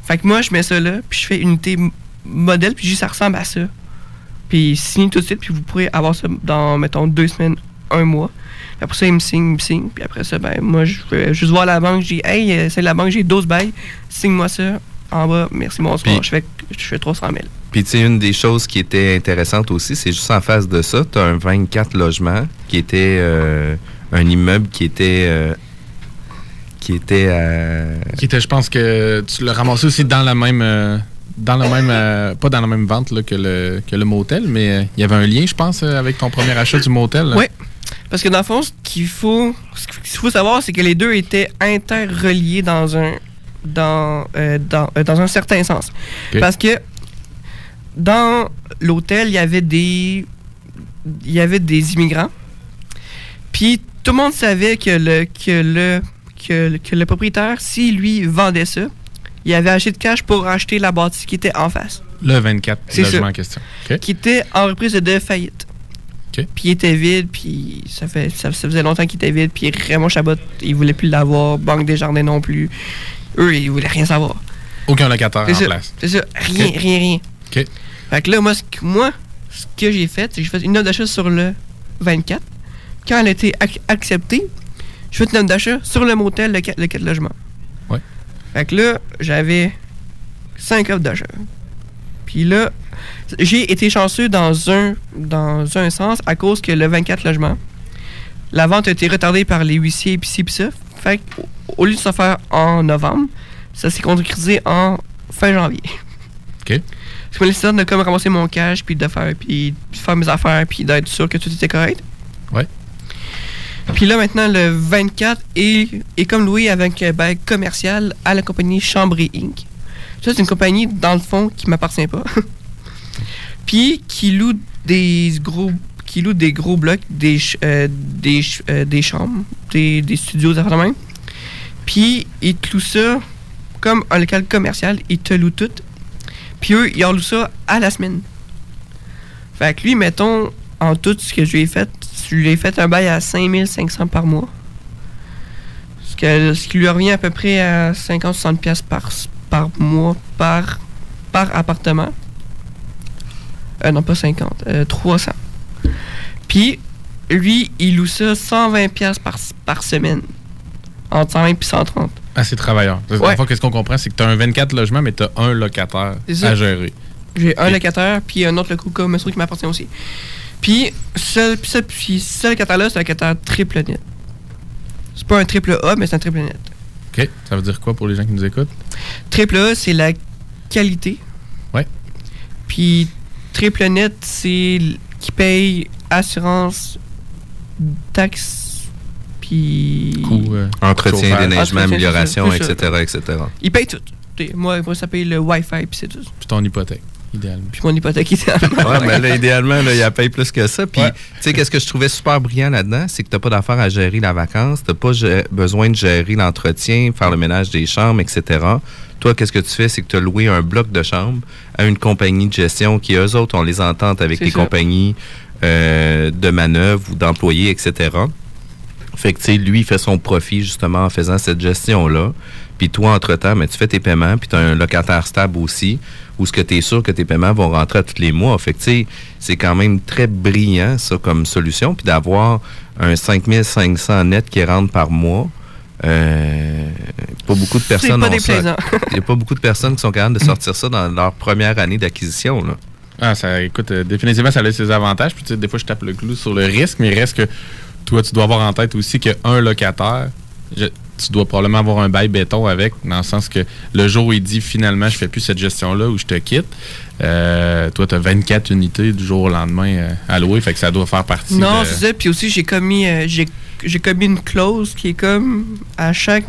Fait que moi, je mets ça là, puis je fais une unité modèle, puis je dis ça ressemble à ça. Puis signe tout de suite, puis vous pourrez avoir ça dans, mettons, deux semaines, un mois. Puis après ça, il me signe, il me signe. Puis après ça, ben, moi, je vais juste voir la banque. Je dis, hey, euh, c'est la banque, j'ai 12 bails. Signe-moi ça en bas. Merci, bonsoir. Je, fais, je fais 300 000. Puis, tu sais, une des choses qui était intéressante aussi, c'est juste en face de ça, tu as un 24 logements qui était euh, un immeuble qui était. euh, qui était. euh, Qui était, je pense que tu l'as ramassé aussi dans la même. euh, dans le même. euh, pas dans la même vente là, que, le, que le motel, mais euh, il y avait un lien, je pense, euh, avec ton premier achat du motel. là. Oui. Parce que dans le fond, ce qu'il faut, ce qu'il faut savoir, c'est que les deux étaient interreliés dans un, dans, euh, dans, euh, dans un certain sens. Parce que dans l'hôtel, il y avait des, il y avait des immigrants. Puis tout le monde savait que le, que le, que, le- que le propriétaire, si lui vendait ça, il avait acheté de cash pour acheter la bâtisse qui était en face. Le 24 C'est logement ça. en question. Qui était en reprise de faillite. Puis il était vide, puis ça, fait, ça, ça faisait longtemps qu'il était vide, puis Raymond Chabot, il voulait plus l'avoir, Banque des Jardins non plus. Eux, ils voulaient rien savoir. Aucun locataire C'est en ça, place. C'est ça, rien, rien, rien. OK. Fait que là, moi, ce que, moi, ce que j'ai fait, c'est que j'ai fait une note d'achat sur le 24. Quand elle a été ac- acceptée, j'ai fait une note d'achat sur le motel, le 4, le 4 logements. Ouais. Fait que là, j'avais 5 offres d'achat. Puis là, j'ai été chanceux dans un, dans un sens à cause que le 24 logements, la vente a été retardée par les huissiers pis ci pis ça. Fait que, au- lieu de se faire en novembre, ça s'est concrétisé en fin janvier. OK. Je me laissais de comme ramasser mon cash, puis de faire, puis de faire mes affaires, puis d'être sûr que tout était correct. Ouais. Puis là, maintenant, le 24 est, comme loué avec un bail commercial à la compagnie Chambray Inc. Ça, c'est une compagnie, dans le fond, qui m'appartient pas. puis qui loue des gros qui loue des gros blocs, des, euh, des, euh, des chambres, des, des studios d'appartements. Puis ils te louent ça comme un local commercial, ils te louent tout. Puis eux, ils en louent ça à la semaine. Fait que lui, mettons, en tout ce que je lui ai fait, je lui ai fait un bail à 5500 par mois. Ce, que, ce qui lui revient à peu près à 50-60$ piastres par, par mois, par, par appartement. Euh, non, pas 50, euh, 300. Puis, lui, il loue ça 120$ piastres par, par semaine. Entre 120 et 130. Ah, c'est travailleur. Le Ouais. qu'est-ce qu'on comprend? C'est que tu as un 24 logements, mais tu as un locataire à gérer. J'ai un locataire, puis un autre loco comme qui m'appartient aussi. Puis, ce, puis ce, puis ce locataire-là, c'est un locataire triple net. C'est pas un triple A, mais c'est un triple net. OK. Ça veut dire quoi pour les gens qui nous écoutent? Triple A, c'est la qualité. Ouais. Puis triple net, c'est qui paye assurance, taxes, puis. Coût, euh, Entretien, déneigement, amélioration, etc., c'est etc. Il paye tout. Moi, moi, ça paye le Wi-Fi, puis c'est tout. Puis ton hypothèque, idéalement. Puis mon hypothèque, idéalement. Ouais, mais là, idéalement, là, il paye plus que ça. Puis, Ouais. tu sais, qu'est-ce que je trouvais super brillant là-dedans? C'est que tu n'as pas d'affaire à gérer la vacance, tu n'as pas besoin de gérer l'entretien, faire le ménage des chambres, etc. Toi, qu'est-ce que tu fais? C'est que tu as loué un bloc de chambres à une compagnie de gestion qui, eux autres, ont les ententes avec les ça. compagnies euh, de manœuvre ou d'employés, etc. Fait que, tu sais, lui, il fait son profit justement en faisant cette gestion-là. Puis toi, entre-temps, mais tu fais tes paiements, puis tu as un locataire stable aussi, où ce que tu es sûr que tes paiements vont rentrer à tous les mois. Fait que, tu sais, c'est quand même très brillant, ça, comme solution. Puis d'avoir un 5500 net qui rentre par mois, euh, pas beaucoup de personnes pas ont ça. déplaisant. Il n'y a pas beaucoup de personnes qui sont capables de sortir ça dans leur première année d'acquisition, là. Ah, ça, écoute, euh, définitivement, ça a ses avantages. Puis, tu sais, des fois, je tape le clou sur le risque, mais il reste que toi, tu dois avoir en tête aussi qu'un locataire, je- tu dois probablement avoir un bail béton avec, dans le sens que le jour où il dit finalement, je fais plus cette gestion-là ou je te quitte, euh, toi, tu as 24 unités du jour au lendemain euh, à louer, fait que ça doit faire partie Non, de- c'est ça. Puis aussi, j'ai commis, euh, j'ai, j'ai commis une clause qui est comme à chaque,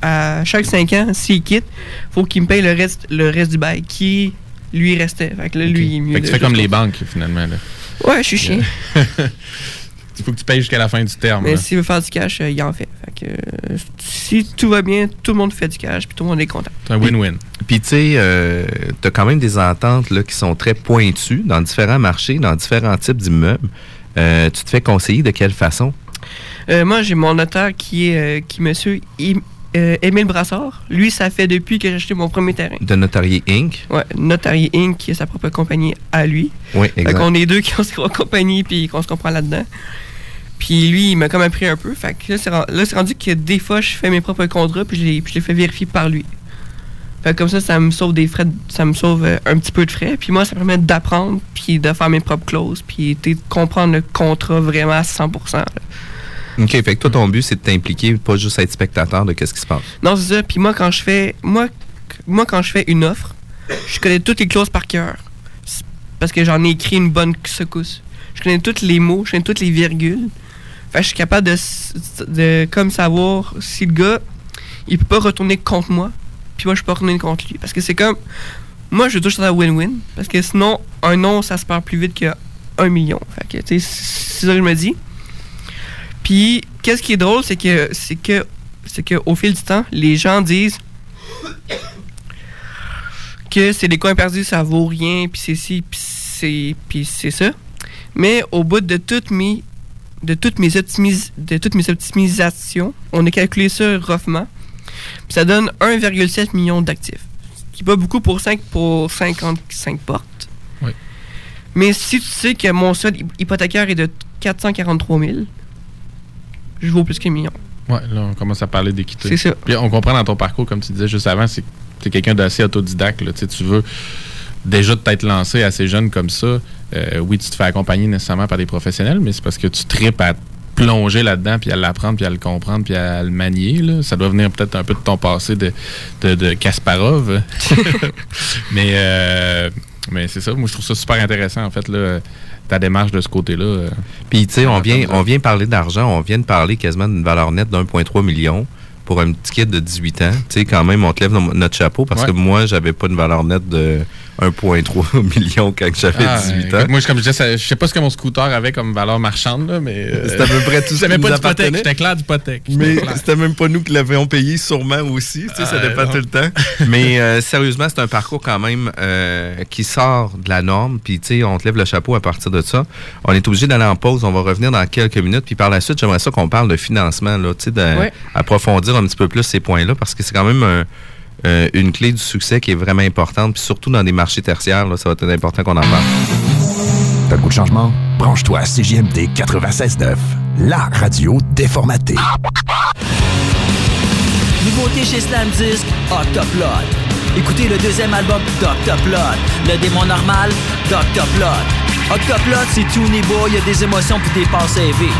à chaque 5 ans, s'il quitte, faut qu'il me paye le reste, le reste du bail qui lui restait. Fait que là, lui, il est mieux Fait que tu fais comme les banques, finalement. Là. Ouais, je suis chien. Il faut que tu payes jusqu'à la fin du terme. Mais s'il veut faire du cash, euh, il en fait. Fait que, euh, si tout va bien, tout le monde fait du cash, puis tout le monde est content. C'est un win-win. Puis, tu sais, euh, tu as quand même des ententes là, qui sont très pointues dans différents marchés, dans différents types d'immeubles. Euh, tu te fais conseiller de quelle façon? Euh, moi, j'ai mon notaire qui est euh, qui monsieur euh, Émile Brassard. Lui, ça fait depuis que j'ai acheté mon premier terrain. De Notarié Inc. Ouais, Notarié Inc., qui est sa propre compagnie à lui. Oui, Fait exact. qu'on est deux qui ont sa compagnie puis qu'on se comprend là-dedans. Puis lui, il m'a comme appris un peu. Fait que là, c'est rendu que des fois, je fais mes propres contrats puis je les, puis je les fais vérifier par lui. Fait que comme ça, ça me sauve des frais, ça me sauve euh, un petit peu de frais. Puis moi, ça me permet d'apprendre puis de faire mes propres clauses puis de comprendre le contrat vraiment à 100%. là. OK, fait que toi, ton but, c'est de t'impliquer, pas juste être spectateur de qu'est-ce qui se passe. Non, c'est ça. Puis moi, quand je fais. Moi, moi, quand je fais une offre, je connais toutes les clauses par cœur. Parce que j'en ai écrit une bonne secousse. Je connais tous les mots, je connais toutes les virgules. Fait que je suis capable de, de comme savoir si le gars, il peut pas retourner contre moi, puis moi, je peux pas retourner contre lui. Parce que c'est comme. Moi, je veux toujours ça win-win. Parce que sinon, un non, ça se perd plus vite qu'un million. Fait que, c'est ça que je me dis. Puis, qu'est-ce qui est drôle, c'est que, c'est que, c'est que au fil du temps, les gens disent que c'est des coins perdus, ça vaut rien, puis c'est ci, puis c'est, puis c'est ça. Mais au bout de toutes mes, de toutes mes, optimis- de toutes mes optimisations, on a calculé ça roughement, puis ça donne 1,7 million d'actifs. Ce qui est pas beaucoup pour, 5, pour 55 portes. Oui. Mais si tu sais que mon solde hy- hypothécaire est de 443 000, je vaux plus qu'un million. Ouais, là, on commence à parler d'équité. C'est ça. Puis on comprend dans ton parcours, comme tu disais juste avant, c'est que tu es quelqu'un d'assez autodidacte. Là. Tu veux déjà t'être lancé assez jeune comme ça. Euh, oui, tu te fais accompagner nécessairement par des professionnels, mais c'est parce que tu tripes à plonger là-dedans, puis à l'apprendre, puis à le comprendre, puis à le manier. Là. Ça doit venir peut-être un peu de ton passé de, de, de Kasparov. mais euh, mais c'est ça. Moi, je trouve ça super intéressant, en fait, là, ta démarche de ce côté-là. euh. Puis, tu sais, on vient, on vient parler d'argent, on vient de parler quasiment d'une valeur nette d'1,3 million pour un petit kid de 18 ans. Tu sais, quand même, on te lève no- notre chapeau parce Ouais. que moi, j'avais pas une valeur nette de 1,3 million quand j'avais Ah, 18 écoute, ans. Moi, je- comme je disais, ça- je sais pas ce que mon scooter avait comme valeur marchande, là, mais. euh, C'est à peu près tout ce J'avais qui pas d'hypothèque. J'étais clair d'hypothèque. Mais c'était même pas nous qui l'avions payé, sûrement aussi. Tu sais, ça Ah, dépend non. tout le temps. Mais euh, sérieusement, c'est un parcours quand même euh, qui sort de la norme. Puis, tu sais, on te lève le chapeau à partir de ça. On est obligé d'aller en pause. On va revenir dans quelques minutes. Puis, par la suite, j'aimerais ça qu'on parle de financement, là, tu sais, de- Ouais. approfondir un petit peu plus ces points-là parce que c'est quand même un- euh, une clé du succès qui est vraiment importante. Puis, surtout dans des marchés tertiaires, là, ça va être important qu'on en parle. T'as le goût de changement? Branche-toi à CJMD 96.9, la radio déformatée. Nouveauté chez Slam Disc, Octoplot. Écoutez le deuxième album d'Octoplot. Le démon normal, d'Octoplot. Octoplot, c'est tout niveau, il y a des émotions puis des passes élevées.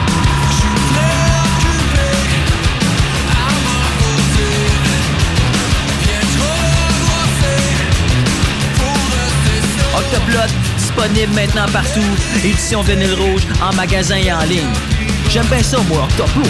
Octoplot, disponible maintenant partout. Édition vinyle rouge, en magasin et en ligne. J'aime bien ça, moi, Octoplot.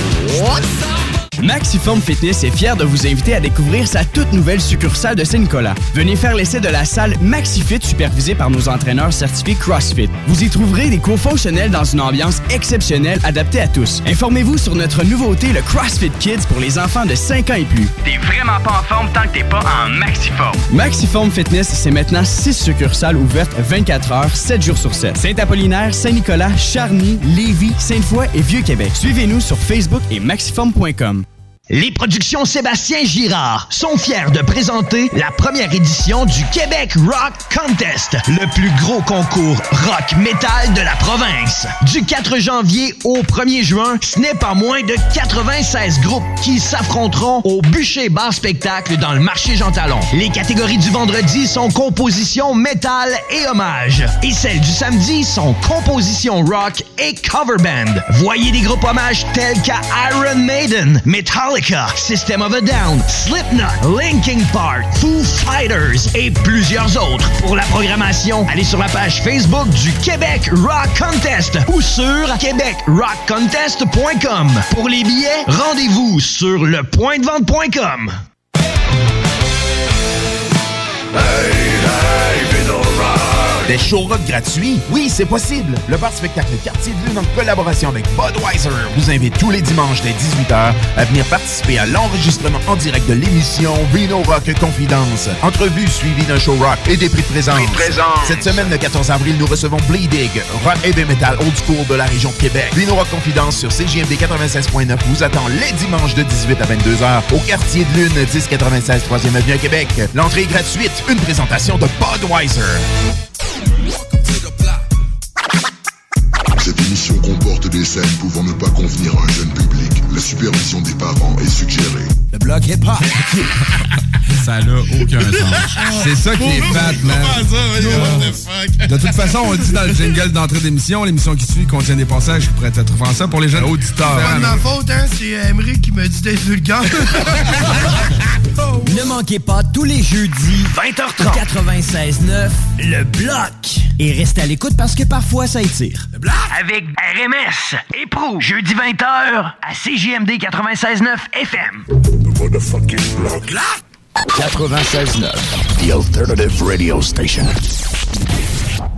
Maxiform Fitness est fier de vous inviter à découvrir sa toute nouvelle succursale de Saint-Nicolas. Venez faire l'essai de la salle MaxiFit supervisée par nos entraîneurs certifiés CrossFit. Vous y trouverez des cours fonctionnels dans une ambiance exceptionnelle adaptée à tous. Informez-vous sur notre nouveauté, le CrossFit Kids pour les enfants de 5 ans et plus. T'es vraiment pas en forme tant que t'es pas en maxiforme. Maxiform Fitness, c'est maintenant 6 succursales ouvertes 24 heures, 7 jours sur 7. Saint-Apollinaire, Saint-Nicolas, Charny, Lévis, Sainte-Foy et Vieux-Québec. Suivez-nous sur Facebook et maxiform.com. Les productions Sébastien Girard sont fiers de présenter la première édition du Québec Rock Contest, le plus gros concours rock metal de la province. Du 4 janvier au 1er juin, ce n'est pas moins de 96 groupes qui s'affronteront au bûcher bar spectacle dans le marché Jean Talon. Les catégories du vendredi sont composition métal et hommage, et celles du samedi sont composition rock et cover band. Voyez des groupes hommages tels qu'à Iron Maiden, System of a Down, Slipknot, Linkin Park, Foo Fighters et plusieurs autres. Pour la programmation, allez sur la page Facebook du Québec Rock Contest ou sur québecrockcontest.com. Pour les billets, rendez-vous sur lepointdevente.com. Hey, Des show rock gratuits? Oui, c'est possible. Le bar spectacle Quartier de Lune en collaboration avec Budweiser vous invite tous les dimanches dès 18h à venir participer à l'enregistrement en direct de l'émission Vino Rock Confidence. Entrevue suivie d'un show rock et des prix de présence. Prix de présence. Cette semaine, le 14 avril, nous recevons Bleedig, rock heavy metal old school de la région de Québec. Vino Rock Confidence sur CJMD 96.9 vous attend les dimanches de 18 à 22h au Quartier de Lune 1096 3e Avenue à Québec. L'entrée est gratuite. Une présentation de Budweiser. Cette émission comporte des scènes pouvant ne pas convenir à un jeune public. La supervision des parents est suggérée. Le bloc hip-hop. Ça n'a aucun sens. C'est ça qui est fat, man. De toute façon, on le dit dans le jingle d'entrée d'émission, l'émission qui suit contient des passages qui pourraient être offensants pour les jeunes auditeurs. C'est pas de ma faute, hein, c'est Emery qui me dit d'être vulgaire. Ne manquez pas tous les jeudis 20h30 96.9 Le Bloc. Et restez à l'écoute parce que parfois ça étire. Le Bloc. Avec RMS et Pro, jeudi 20h à CJMD 96.9 FM. Motherfucking block. 96.9, The Alternative Radio Station.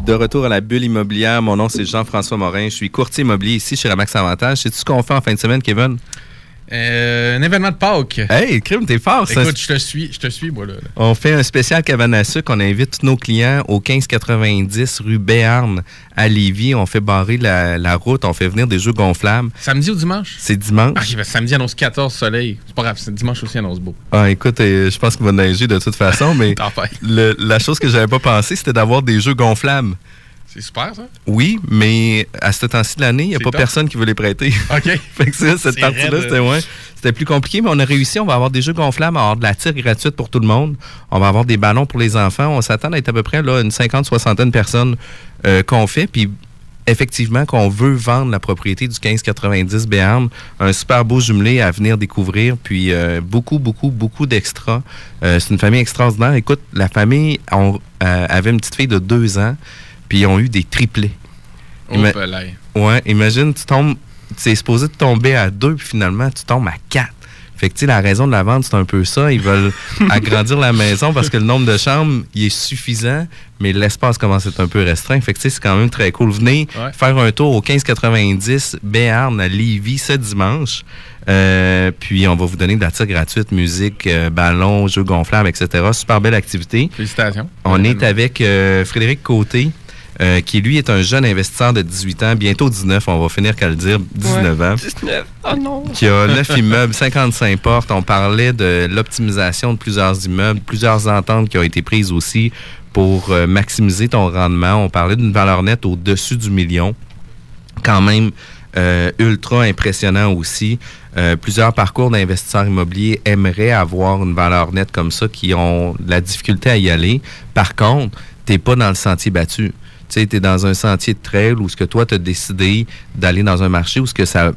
De retour à la bulle immobilière, mon nom c'est Jean-François Morin. Je suis courtier immobilier ici chez Remax Avantage. Sais-tu ce qu'on fait en fin de semaine, Kevin? Euh, un événement de Pâques. Hey, crime, t'es fort, ça. Écoute, je te suis, je te suis, moi, là. On fait un spécial cabane à sucre. On invite tous nos clients au 1590 rue Béarn à Lévis. On fait barrer la, la route. On fait venir des jeux gonflables. Samedi ou dimanche? C'est dimanche. Ah, ben, samedi annonce 14 soleil. C'est pas grave, c'est dimanche aussi annonce beau. Ah, écoute, euh, je pense qu'il va neiger de toute façon, mais le- la chose que j'avais pas pensé, c'était d'avoir des jeux gonflables. C'est super, ça? Oui, mais à ce temps-ci de l'année, il n'y a pas top. personne qui veut les prêter. OK. fait que ça, cette partie-là, c'était ouais, c'était plus compliqué, mais on a réussi. On va avoir des jeux gonflables, on va avoir de la tire gratuite pour tout le monde. On va avoir des ballons pour les enfants. On s'attend à être à peu près là, une cinquante, soixantaine de personnes euh, qu'on fait. Puis effectivement, qu'on veut vendre la propriété du 1590 Béarn. Un super beau jumelé à venir découvrir. Puis euh, beaucoup, beaucoup, beaucoup d'extras. Euh, C'est une famille extraordinaire. Écoute, la famille on, euh, avait une petite fille de deux ans, puis ils ont eu des triplés. Ima-. Ouais, imagine, tu tombes, c'est supposé de tomber à deux, puis finalement, tu tombes à quatre. Fait que, tu sais, la raison de la vente, c'est un peu ça. Ils veulent agrandir la maison parce que le nombre de chambres, il est suffisant, mais l'espace commence à être un peu restreint. Fait que, tu sais, c'est quand même très cool. Venez Ouais. faire un tour au 1590 Béarn à Lévis ce dimanche. Euh, puis, on va vous donner de la tire gratuite, musique, euh, ballon, jeux gonflables, etc. Super belle activité. Félicitations. On est avec euh, Frédéric Côté, euh, qui lui est un jeune investisseur de 18 ans, bientôt 19, on va finir qu'à le dire, 19 ans. 19. Oh non. Qui a 9 immeubles, 55 portes. On parlait de l'optimisation de plusieurs immeubles, plusieurs ententes qui ont été prises aussi pour euh, maximiser ton rendement. On parlait d'une valeur nette au-dessus du million. Quand même euh, ultra impressionnant aussi. Euh, plusieurs parcours d'investisseurs immobiliers aimeraient avoir une valeur nette comme ça, qui ont de la difficulté à y aller. Par contre, tu n'es pas dans le sentier battu. Tu sais, tu es dans un sentier de trail où ce que toi, tu as décidé d'aller dans un marché où ce que ça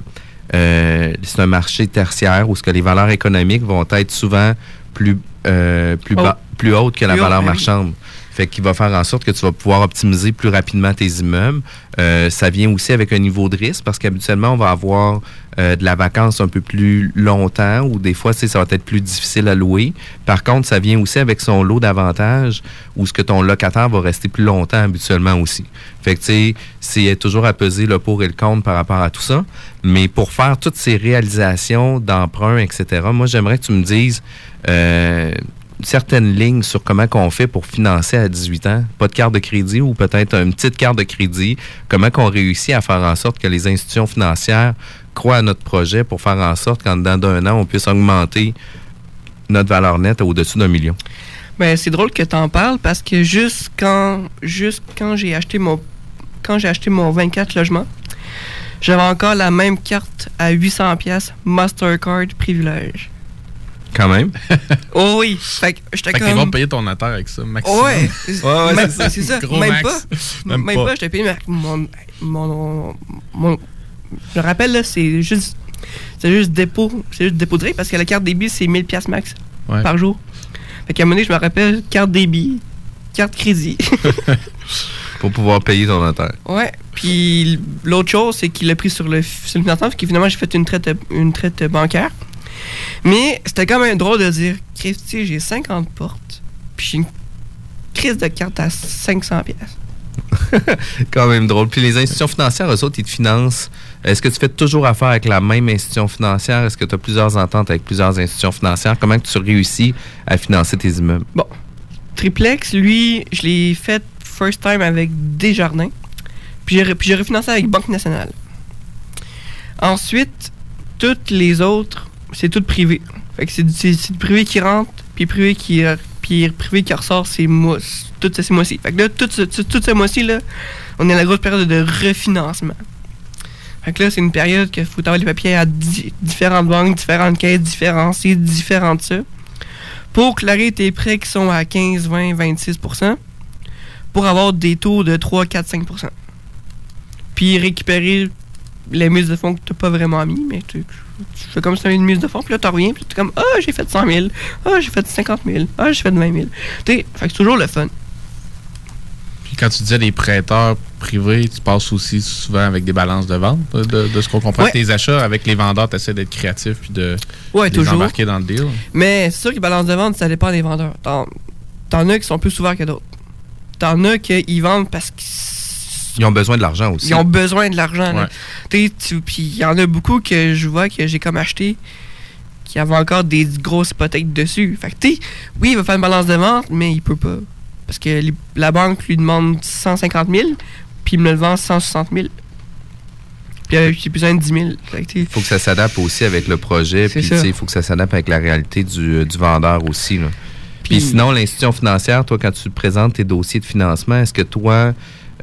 euh, c'est un marché tertiaire où ce que les valeurs économiques vont être souvent plus euh, plus bas, plus hautes que la Plus valeur ben oui. Fait qu'il va faire en sorte que tu vas pouvoir optimiser plus rapidement tes immeubles. Euh, ça vient aussi avec un niveau de risque parce qu'habituellement, on va avoir euh, de la vacance un peu plus longtemps ou des fois, ça va être plus difficile à louer. Par contre, ça vient aussi avec son lot d'avantages où ce que ton locataire va rester plus longtemps habituellement aussi. Fait que, tu sais, c'est toujours à peser le pour et le contre par rapport à tout ça. Mais pour faire toutes ces réalisations d'emprunt, etc., moi, j'aimerais que tu me dises euh, certaines lignes sur comment qu'on fait pour financer à 18 ans? Pas de carte de crédit ou peut-être une petite carte de crédit? Comment qu'on réussit à faire en sorte que les institutions financières croient à notre projet pour faire en sorte qu'en dedans d'un an, on puisse augmenter notre valeur nette au-dessus d'un million? Ben, c'est drôle que tu en parles parce que juste quand, juste j'ai acheté mon quand j'ai acheté mon 24 logements, j'avais encore la même carte à 800 pièces Mastercard privilège. Quand même. Oh oui, fait que j'étais Fait que comme t'es bon de payer ton notaire avec ça, maximum. Ouais, ouais, même- c'est ça. c'est ça. Gros même max. pas. Même Même, pas. pas, j'étais payé mais mon, mon, mon- Je rappelle, là, c'est juste. C'est juste dépôt. C'est juste dépôt direct parce que la carte débit, c'est 1000 pièces max Ouais. par jour. Fait qu'à un moment donné, je me rappelle, carte débit, carte crédit. Pour pouvoir payer ton notaire. ouais. Puis l'autre chose, c'est qu'il l'a pris sur le, sur le financement, fait que finalement, j'ai fait une traite, une traite bancaire. Mais c'était quand même drôle de dire, Christy, j'ai 50 portes, puis j'ai une crise de carte à 500 pièces. Quand même drôle. Puis les institutions financières, eux autres, ils te financent. Est-ce que tu fais toujours affaire avec la même institution financière? Est-ce que tu as plusieurs ententes avec plusieurs institutions financières? Comment tu réussis à financer tes immeubles? Bon. Triplex, lui, je l'ai fait first time avec Desjardins. Puis j'ai, re- puis j'ai refinancé avec Banque Nationale. Ensuite, toutes les autres, c'est tout privé. C'est, c'est, privé qui rentre, puis privé qui, puis privé qui ressort, c'est mois, tout ce mois-ci. Fait que là, tout ce, tout, ce mois-ci, on est à la grosse période de refinancement. Fait que là, c'est une période qu'il faut avoir les papiers à di- différentes banques, différentes caisses, différents ci, différentes ça. Pour clarer tes prêts qui sont à 15, 20, 26% pour avoir des taux de 3, 4, 5% Puis récupérer les mises de fonds que tu n'as pas vraiment mis, mais tu, tu fais comme si tu une mise de fonds, puis là, tu reviens, puis tu es comme Ah, j'ai fait 100 000, ah, j'ai fait 50 000, ah, j'ai fait 20 000. Tu sais, fait que c'est toujours le fun. Puis quand tu disais des prêteurs privés, tu passes aussi souvent avec des balances de vente, de, de ce qu'on comprend. Ouais. Tes achats avec les vendeurs, tu essaies d'être créatif puis de Ouais, les toujours. embarquer dans le deal. Mais c'est sûr que balance de vente, ça dépend des vendeurs. T'en, t'en as qui sont plus ouverts que d'autres. T'en as qui vendent parce qu'ils Ils ont besoin de l'argent aussi. Ils ont besoin de l'argent. tu- Puis il y en a beaucoup que je vois que j'ai comme acheté qui avaient encore des grosses hypothèques dessus. Fait que, t'sais, oui, il va faire une balance de vente, mais il peut pas. Parce que les- la banque lui demande 150 000, puis il me le vend 160 000. Puis euh, j'ai besoin de 10 000. Fait que, t'sais, Il faut que ça s'adapte aussi avec le projet. Puis, tu il faut que ça s'adapte avec la réalité du, du vendeur aussi. là. Puis, Puis- sinon, l'institution financière, toi, quand tu présentes tes dossiers de financement, est-ce que toi,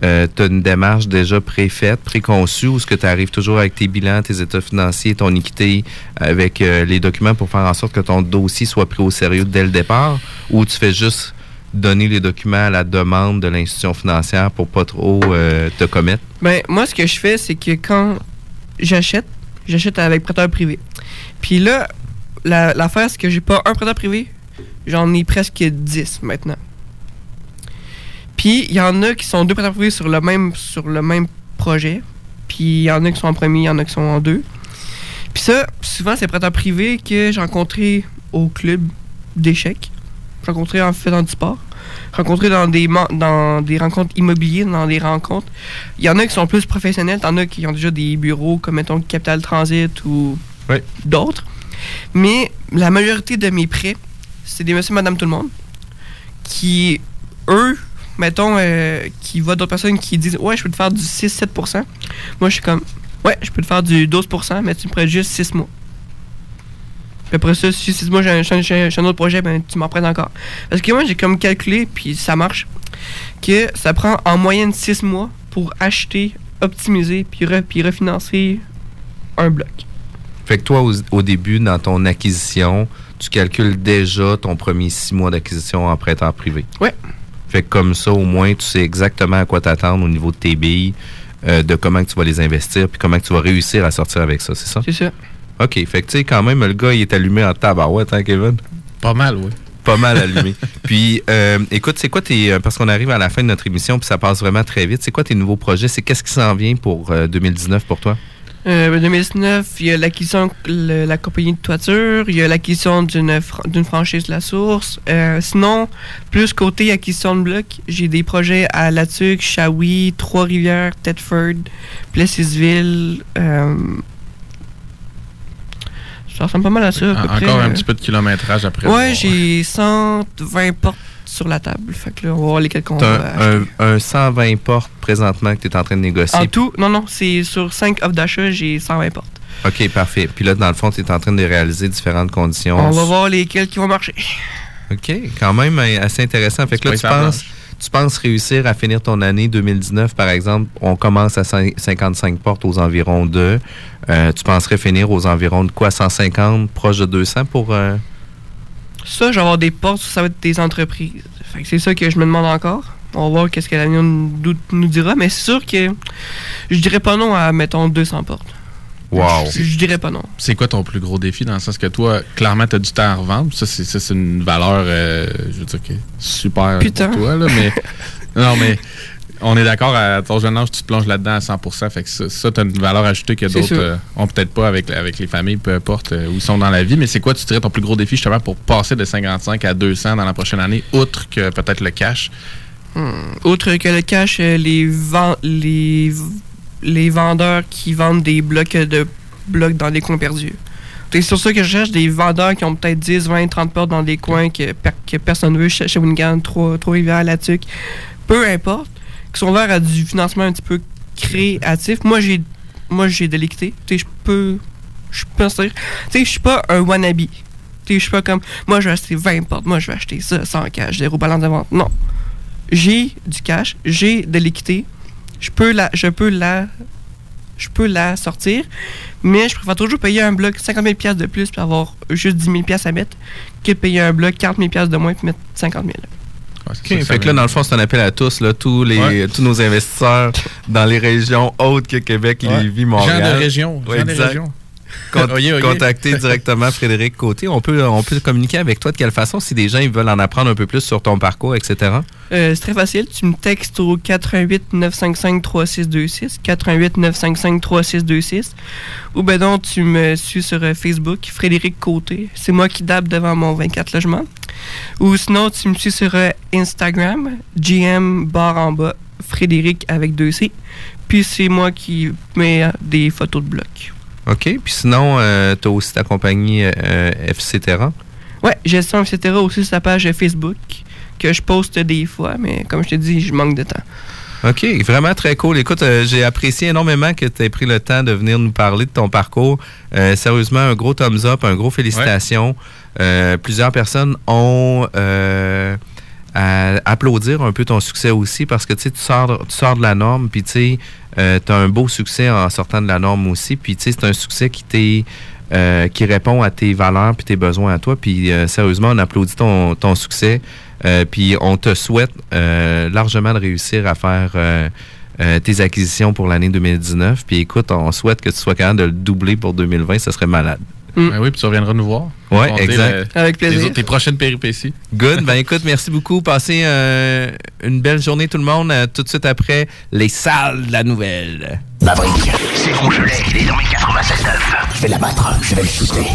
tu as une démarche déjà préfaite, préconçue, ou est-ce que tu arrives toujours avec tes bilans, tes états financiers, ton équité, avec euh, les documents pour faire en sorte que ton dossier soit pris au sérieux dès le départ, ou tu fais juste donner les documents à la demande de l'institution financière pour pas trop euh, te commettre? Ben, moi, ce que je fais, c'est que quand j'achète, j'achète avec prêteur privé. Puis là, la- l'affaire, c'est que j'ai pas un prêteur privé, j'en ai presque 10 maintenant. Puis il y en a qui sont deux privés sur le même, sur le même projet. Puis il y en a qui sont en premier, il y en a qui sont en deux. Puis ça, souvent, c'est prêteurs privés que j'ai rencontrés au club d'échecs. J'ai rencontré en faisant du sport. Rencontré dans des, dans des rencontres immobilières, dans des rencontres. Il y en a qui sont plus professionnels, t'en as qui ont déjà des bureaux comme, mettons, Capital Transit ou d'autres. Mais la majorité de mes prêts, c'est des monsieur, madame, tout le monde qui, eux, mettons, euh, qui voient d'autres personnes qui disent Ouais, je peux te faire du 6-7%. Moi, je suis comme Ouais, je peux te faire du 12%, mais tu me prêtes juste 6 mois. Puis après ça, si 6 mois, j'ai un, un- autre projet, ben, tu m'en prêtes encore. Parce que moi, j'ai comme calculé, puis ça marche, que ça prend en moyenne 6 mois pour acheter, optimiser, puis, re- puis refinancer un bloc. Fait que toi, au, au début, dans ton acquisition, tu calcules déjà ton premier six mois d'acquisition en prêteur privé. Ouais. Fait que comme ça, au moins, tu sais exactement à quoi t'attendre au niveau de tes billes, euh, de comment que tu vas les investir, puis comment que tu vas réussir à sortir avec ça, c'est ça? C'est ça. OK. Fait que tu sais, quand même, le gars, il est allumé en tabarouette, hein, Kevin? Pas mal, oui. Pas mal allumé. puis, euh, écoute, c'est quoi tes... euh, Parce qu'on arrive à la fin de notre émission, puis ça passe vraiment très vite. C'est quoi tes nouveaux projets? C'est qu'est-ce qui s'en vient pour euh, 2019 pour toi? Euh, 2019, il y a l'acquisition de la compagnie de toiture, il y a l'acquisition d'une d'une franchise de la source. Euh, sinon, plus côté acquisition de bloc, j'ai des projets à Latuc, Shawi, Trois-Rivières, Thetford, Plessisville. Euh, ça ressemble pas mal à ça. à peu En- près, Encore un euh. petit peu de kilométrage après. Ouais, j'ai 120 portes sur la table. Fait que là, on va voir lesquelles qu'on va un, un, un 120 portes présentement que tu es en train de négocier. En tout, non, non, c'est sur 5 offres d'achat, j'ai 120 portes. OK, parfait. Puis là, dans le fond, tu es en train de réaliser différentes conditions. On va voir lesquelles qui vont marcher. OK, quand même euh, assez intéressant. Fait que là, tu penses, tu penses réussir à finir ton année 2019, par exemple, on commence à cin- 55 portes aux environs de. euh, tu penserais finir aux environs de quoi 150, proche de 200 pour. euh, Ça, je vais avoir des portes, ça va être des entreprises. Fait que c'est ça que je me demande encore. On va voir qu'est-ce que l'avenir nous, nous dira, mais c'est sûr que je dirais pas non à, mettons, 200 portes. Wow. Je, je dirais pas non. C'est quoi ton plus gros défi dans le sens que toi, clairement, tu as du temps à revendre. Ça, c'est, ça, c'est une valeur, euh, je veux dire, que super Putain. pour toi. Là, mais, non, mais on est d'accord, à ton jeune âge, tu te plonges là-dedans à 100% Fait que ça, ça tu as une valeur ajoutée que d'autres euh, ont peut-être pas avec, avec les familles, peu importe euh, où ils sont dans la vie. Mais c'est quoi, tu dirais, ton plus gros défi justement pour passer de 55 à 200 dans la prochaine année, outre que peut-être le cash? Hmm. Outre que le cash, euh, les, ven- les, les vendeurs qui vendent des blocs de blocs dans les coins perdus. C'est sur ça que je cherche des vendeurs qui ont peut-être 10, 20, 30 portes dans des coins que, per- que personne ne veut, chez Shawinigan, Trois- Trois-Rivières, La Tuque, peu importe, qui sont ouverts à du financement un petit peu créatif. Moi, j'ai moi j'ai de l'équité. Tu sais, je peux. Je peux. Tu sais, je suis pas un wannabe. Tu sais, je suis pas comme. Moi, je vais acheter 20 portes. Moi, je vais acheter ça sans cash. Zéro balance de vente. Non. J'ai du cash. J'ai de l'équité. Je peux la. Je peux la. Je peux la sortir. Mais je préfère toujours payer un bloc 50 000 piastres de plus puis avoir juste 10 000 piastres à mettre que de payer un bloc 40 000 piastres de moins puis mettre 50 000. OK, fait que là, dans le fond, c'est un appel à tous, là, tous, les, tous nos investisseurs dans les régions autres que Québec, Ouais. Lévis, Montréal. Gens de région, Ouais, gens des régions. Con-. Contacter directement Frédéric Côté. On peut, on peut communiquer avec toi de quelle façon si des gens ils veulent en apprendre un peu plus sur ton parcours, etc. Euh, c'est très facile. Tu me textes au 88 955 3626. 88 955 3626. Ou ben non, tu me suis sur euh, Facebook, Frédéric Côté. C'est moi qui dabe devant mon 24 logements. Ou sinon, tu me suis sur euh, Instagram, GM barre en bas, Frédéric avec deux C. Puis c'est moi qui mets euh, des photos de blocs. OK. Puis sinon, tu as aussi ta compagnie euh, FC Terra. Ouais, gestion, etc. aussi sur sa page Facebook que je poste des fois, mais comme je te dis, je manque de temps. OK, vraiment très cool. Écoute, euh, j'ai apprécié énormément que tu aies pris le temps de venir nous parler de ton parcours. Euh, sérieusement, un gros thumbs up, un gros félicitations. Euh, plusieurs personnes ont euh, à applaudir un peu ton succès aussi parce que tu sais, tu sors, tu sors de la norme, puis tu sais, tu as un beau succès en sortant de la norme aussi. Puis tu sais, c'est un succès qui t'est. euh, qui répond à tes valeurs puis tes besoins à toi. Puis euh, sérieusement, on applaudit ton, ton succès. Euh, puis on te souhaite euh, largement de réussir à faire euh, euh, tes acquisitions pour l'année 2019. Puis écoute, on souhaite que tu sois capable de le doubler pour 2020. Ça serait malade. Ben oui, puis tu reviendras nous voir. Ouais, Raconter exact. le- Avec plaisir. les autres- tes prochaines péripéties. Good. Ben écoute, merci beaucoup. Passez euh, une belle journée tout le monde. Euh, tout de suite après, les salles de la nouvelle. Maverick, c'est congelé. Il est dans mes 96.9. Je vais l'abattre. Je vais le shooter.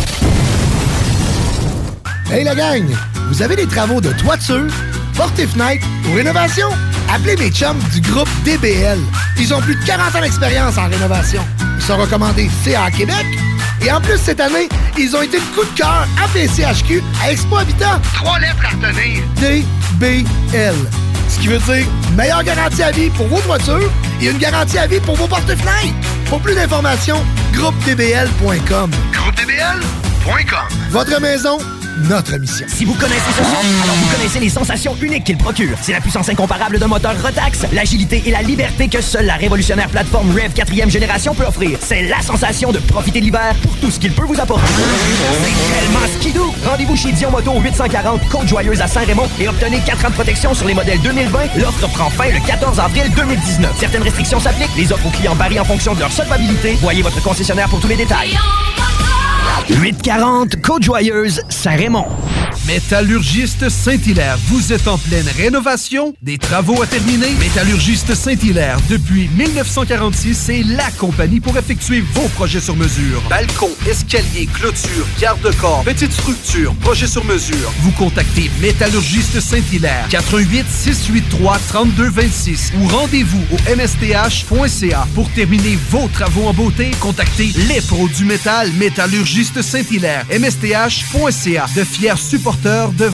Hey la gang, vous avez des travaux de toiture, porte et fenêtre ou rénovation? Appelez mes chums du groupe DBL. Ils ont plus de 40 ans d'expérience en rénovation. Ils sont recommandés CA Québec. Et en plus, cette année, ils ont été de coup de cœur à PCHQ à Expo Habitat. Trois lettres à retenir. DBL. Ce qui veut dire meilleure garantie à vie pour vos toitures et une garantie à vie pour vos porte-fenêtres. Pour plus d'informations, groupedbl.com. Groupedbl.com. Votre maison, notre mission. Si vous connaissez ce son, alors vous connaissez les sensations uniques qu'il procure. C'est la puissance incomparable d'un moteur Rotax, l'agilité et la liberté que seule la révolutionnaire plateforme Rev 4e génération peut offrir. C'est la sensation de profiter de l'hiver pour tout ce qu'il peut vous apporter. C'est tellement! Rendez-vous chez Dion Moto au 840 Côte-Joyeuse à Saint-Raymond et obtenez 4 ans de protection sur les modèles 2020. L'offre prend fin le 14 avril 2019. Certaines restrictions s'appliquent. Les offres aux clients varient en fonction de leur solvabilité. Voyez votre concessionnaire pour tous les détails. 840 Côte-Joyeuse, Saint-Raymond. Métallurgiste Saint-Hilaire, vous êtes en pleine rénovation? Des travaux à terminer? Métallurgiste Saint-Hilaire, depuis 1946, c'est la compagnie pour effectuer vos projets sur mesure. Balcon, escalier, clôture, garde-corps, petite structure, projet sur mesure. Vous contactez Métallurgiste Saint-Hilaire, 88 683 3226 ou rendez-vous au msth.ca pour terminer vos travaux en beauté. Contactez les pros du métal Métallurgiste Saint-Hilaire, msth.ca, de fiers supporters de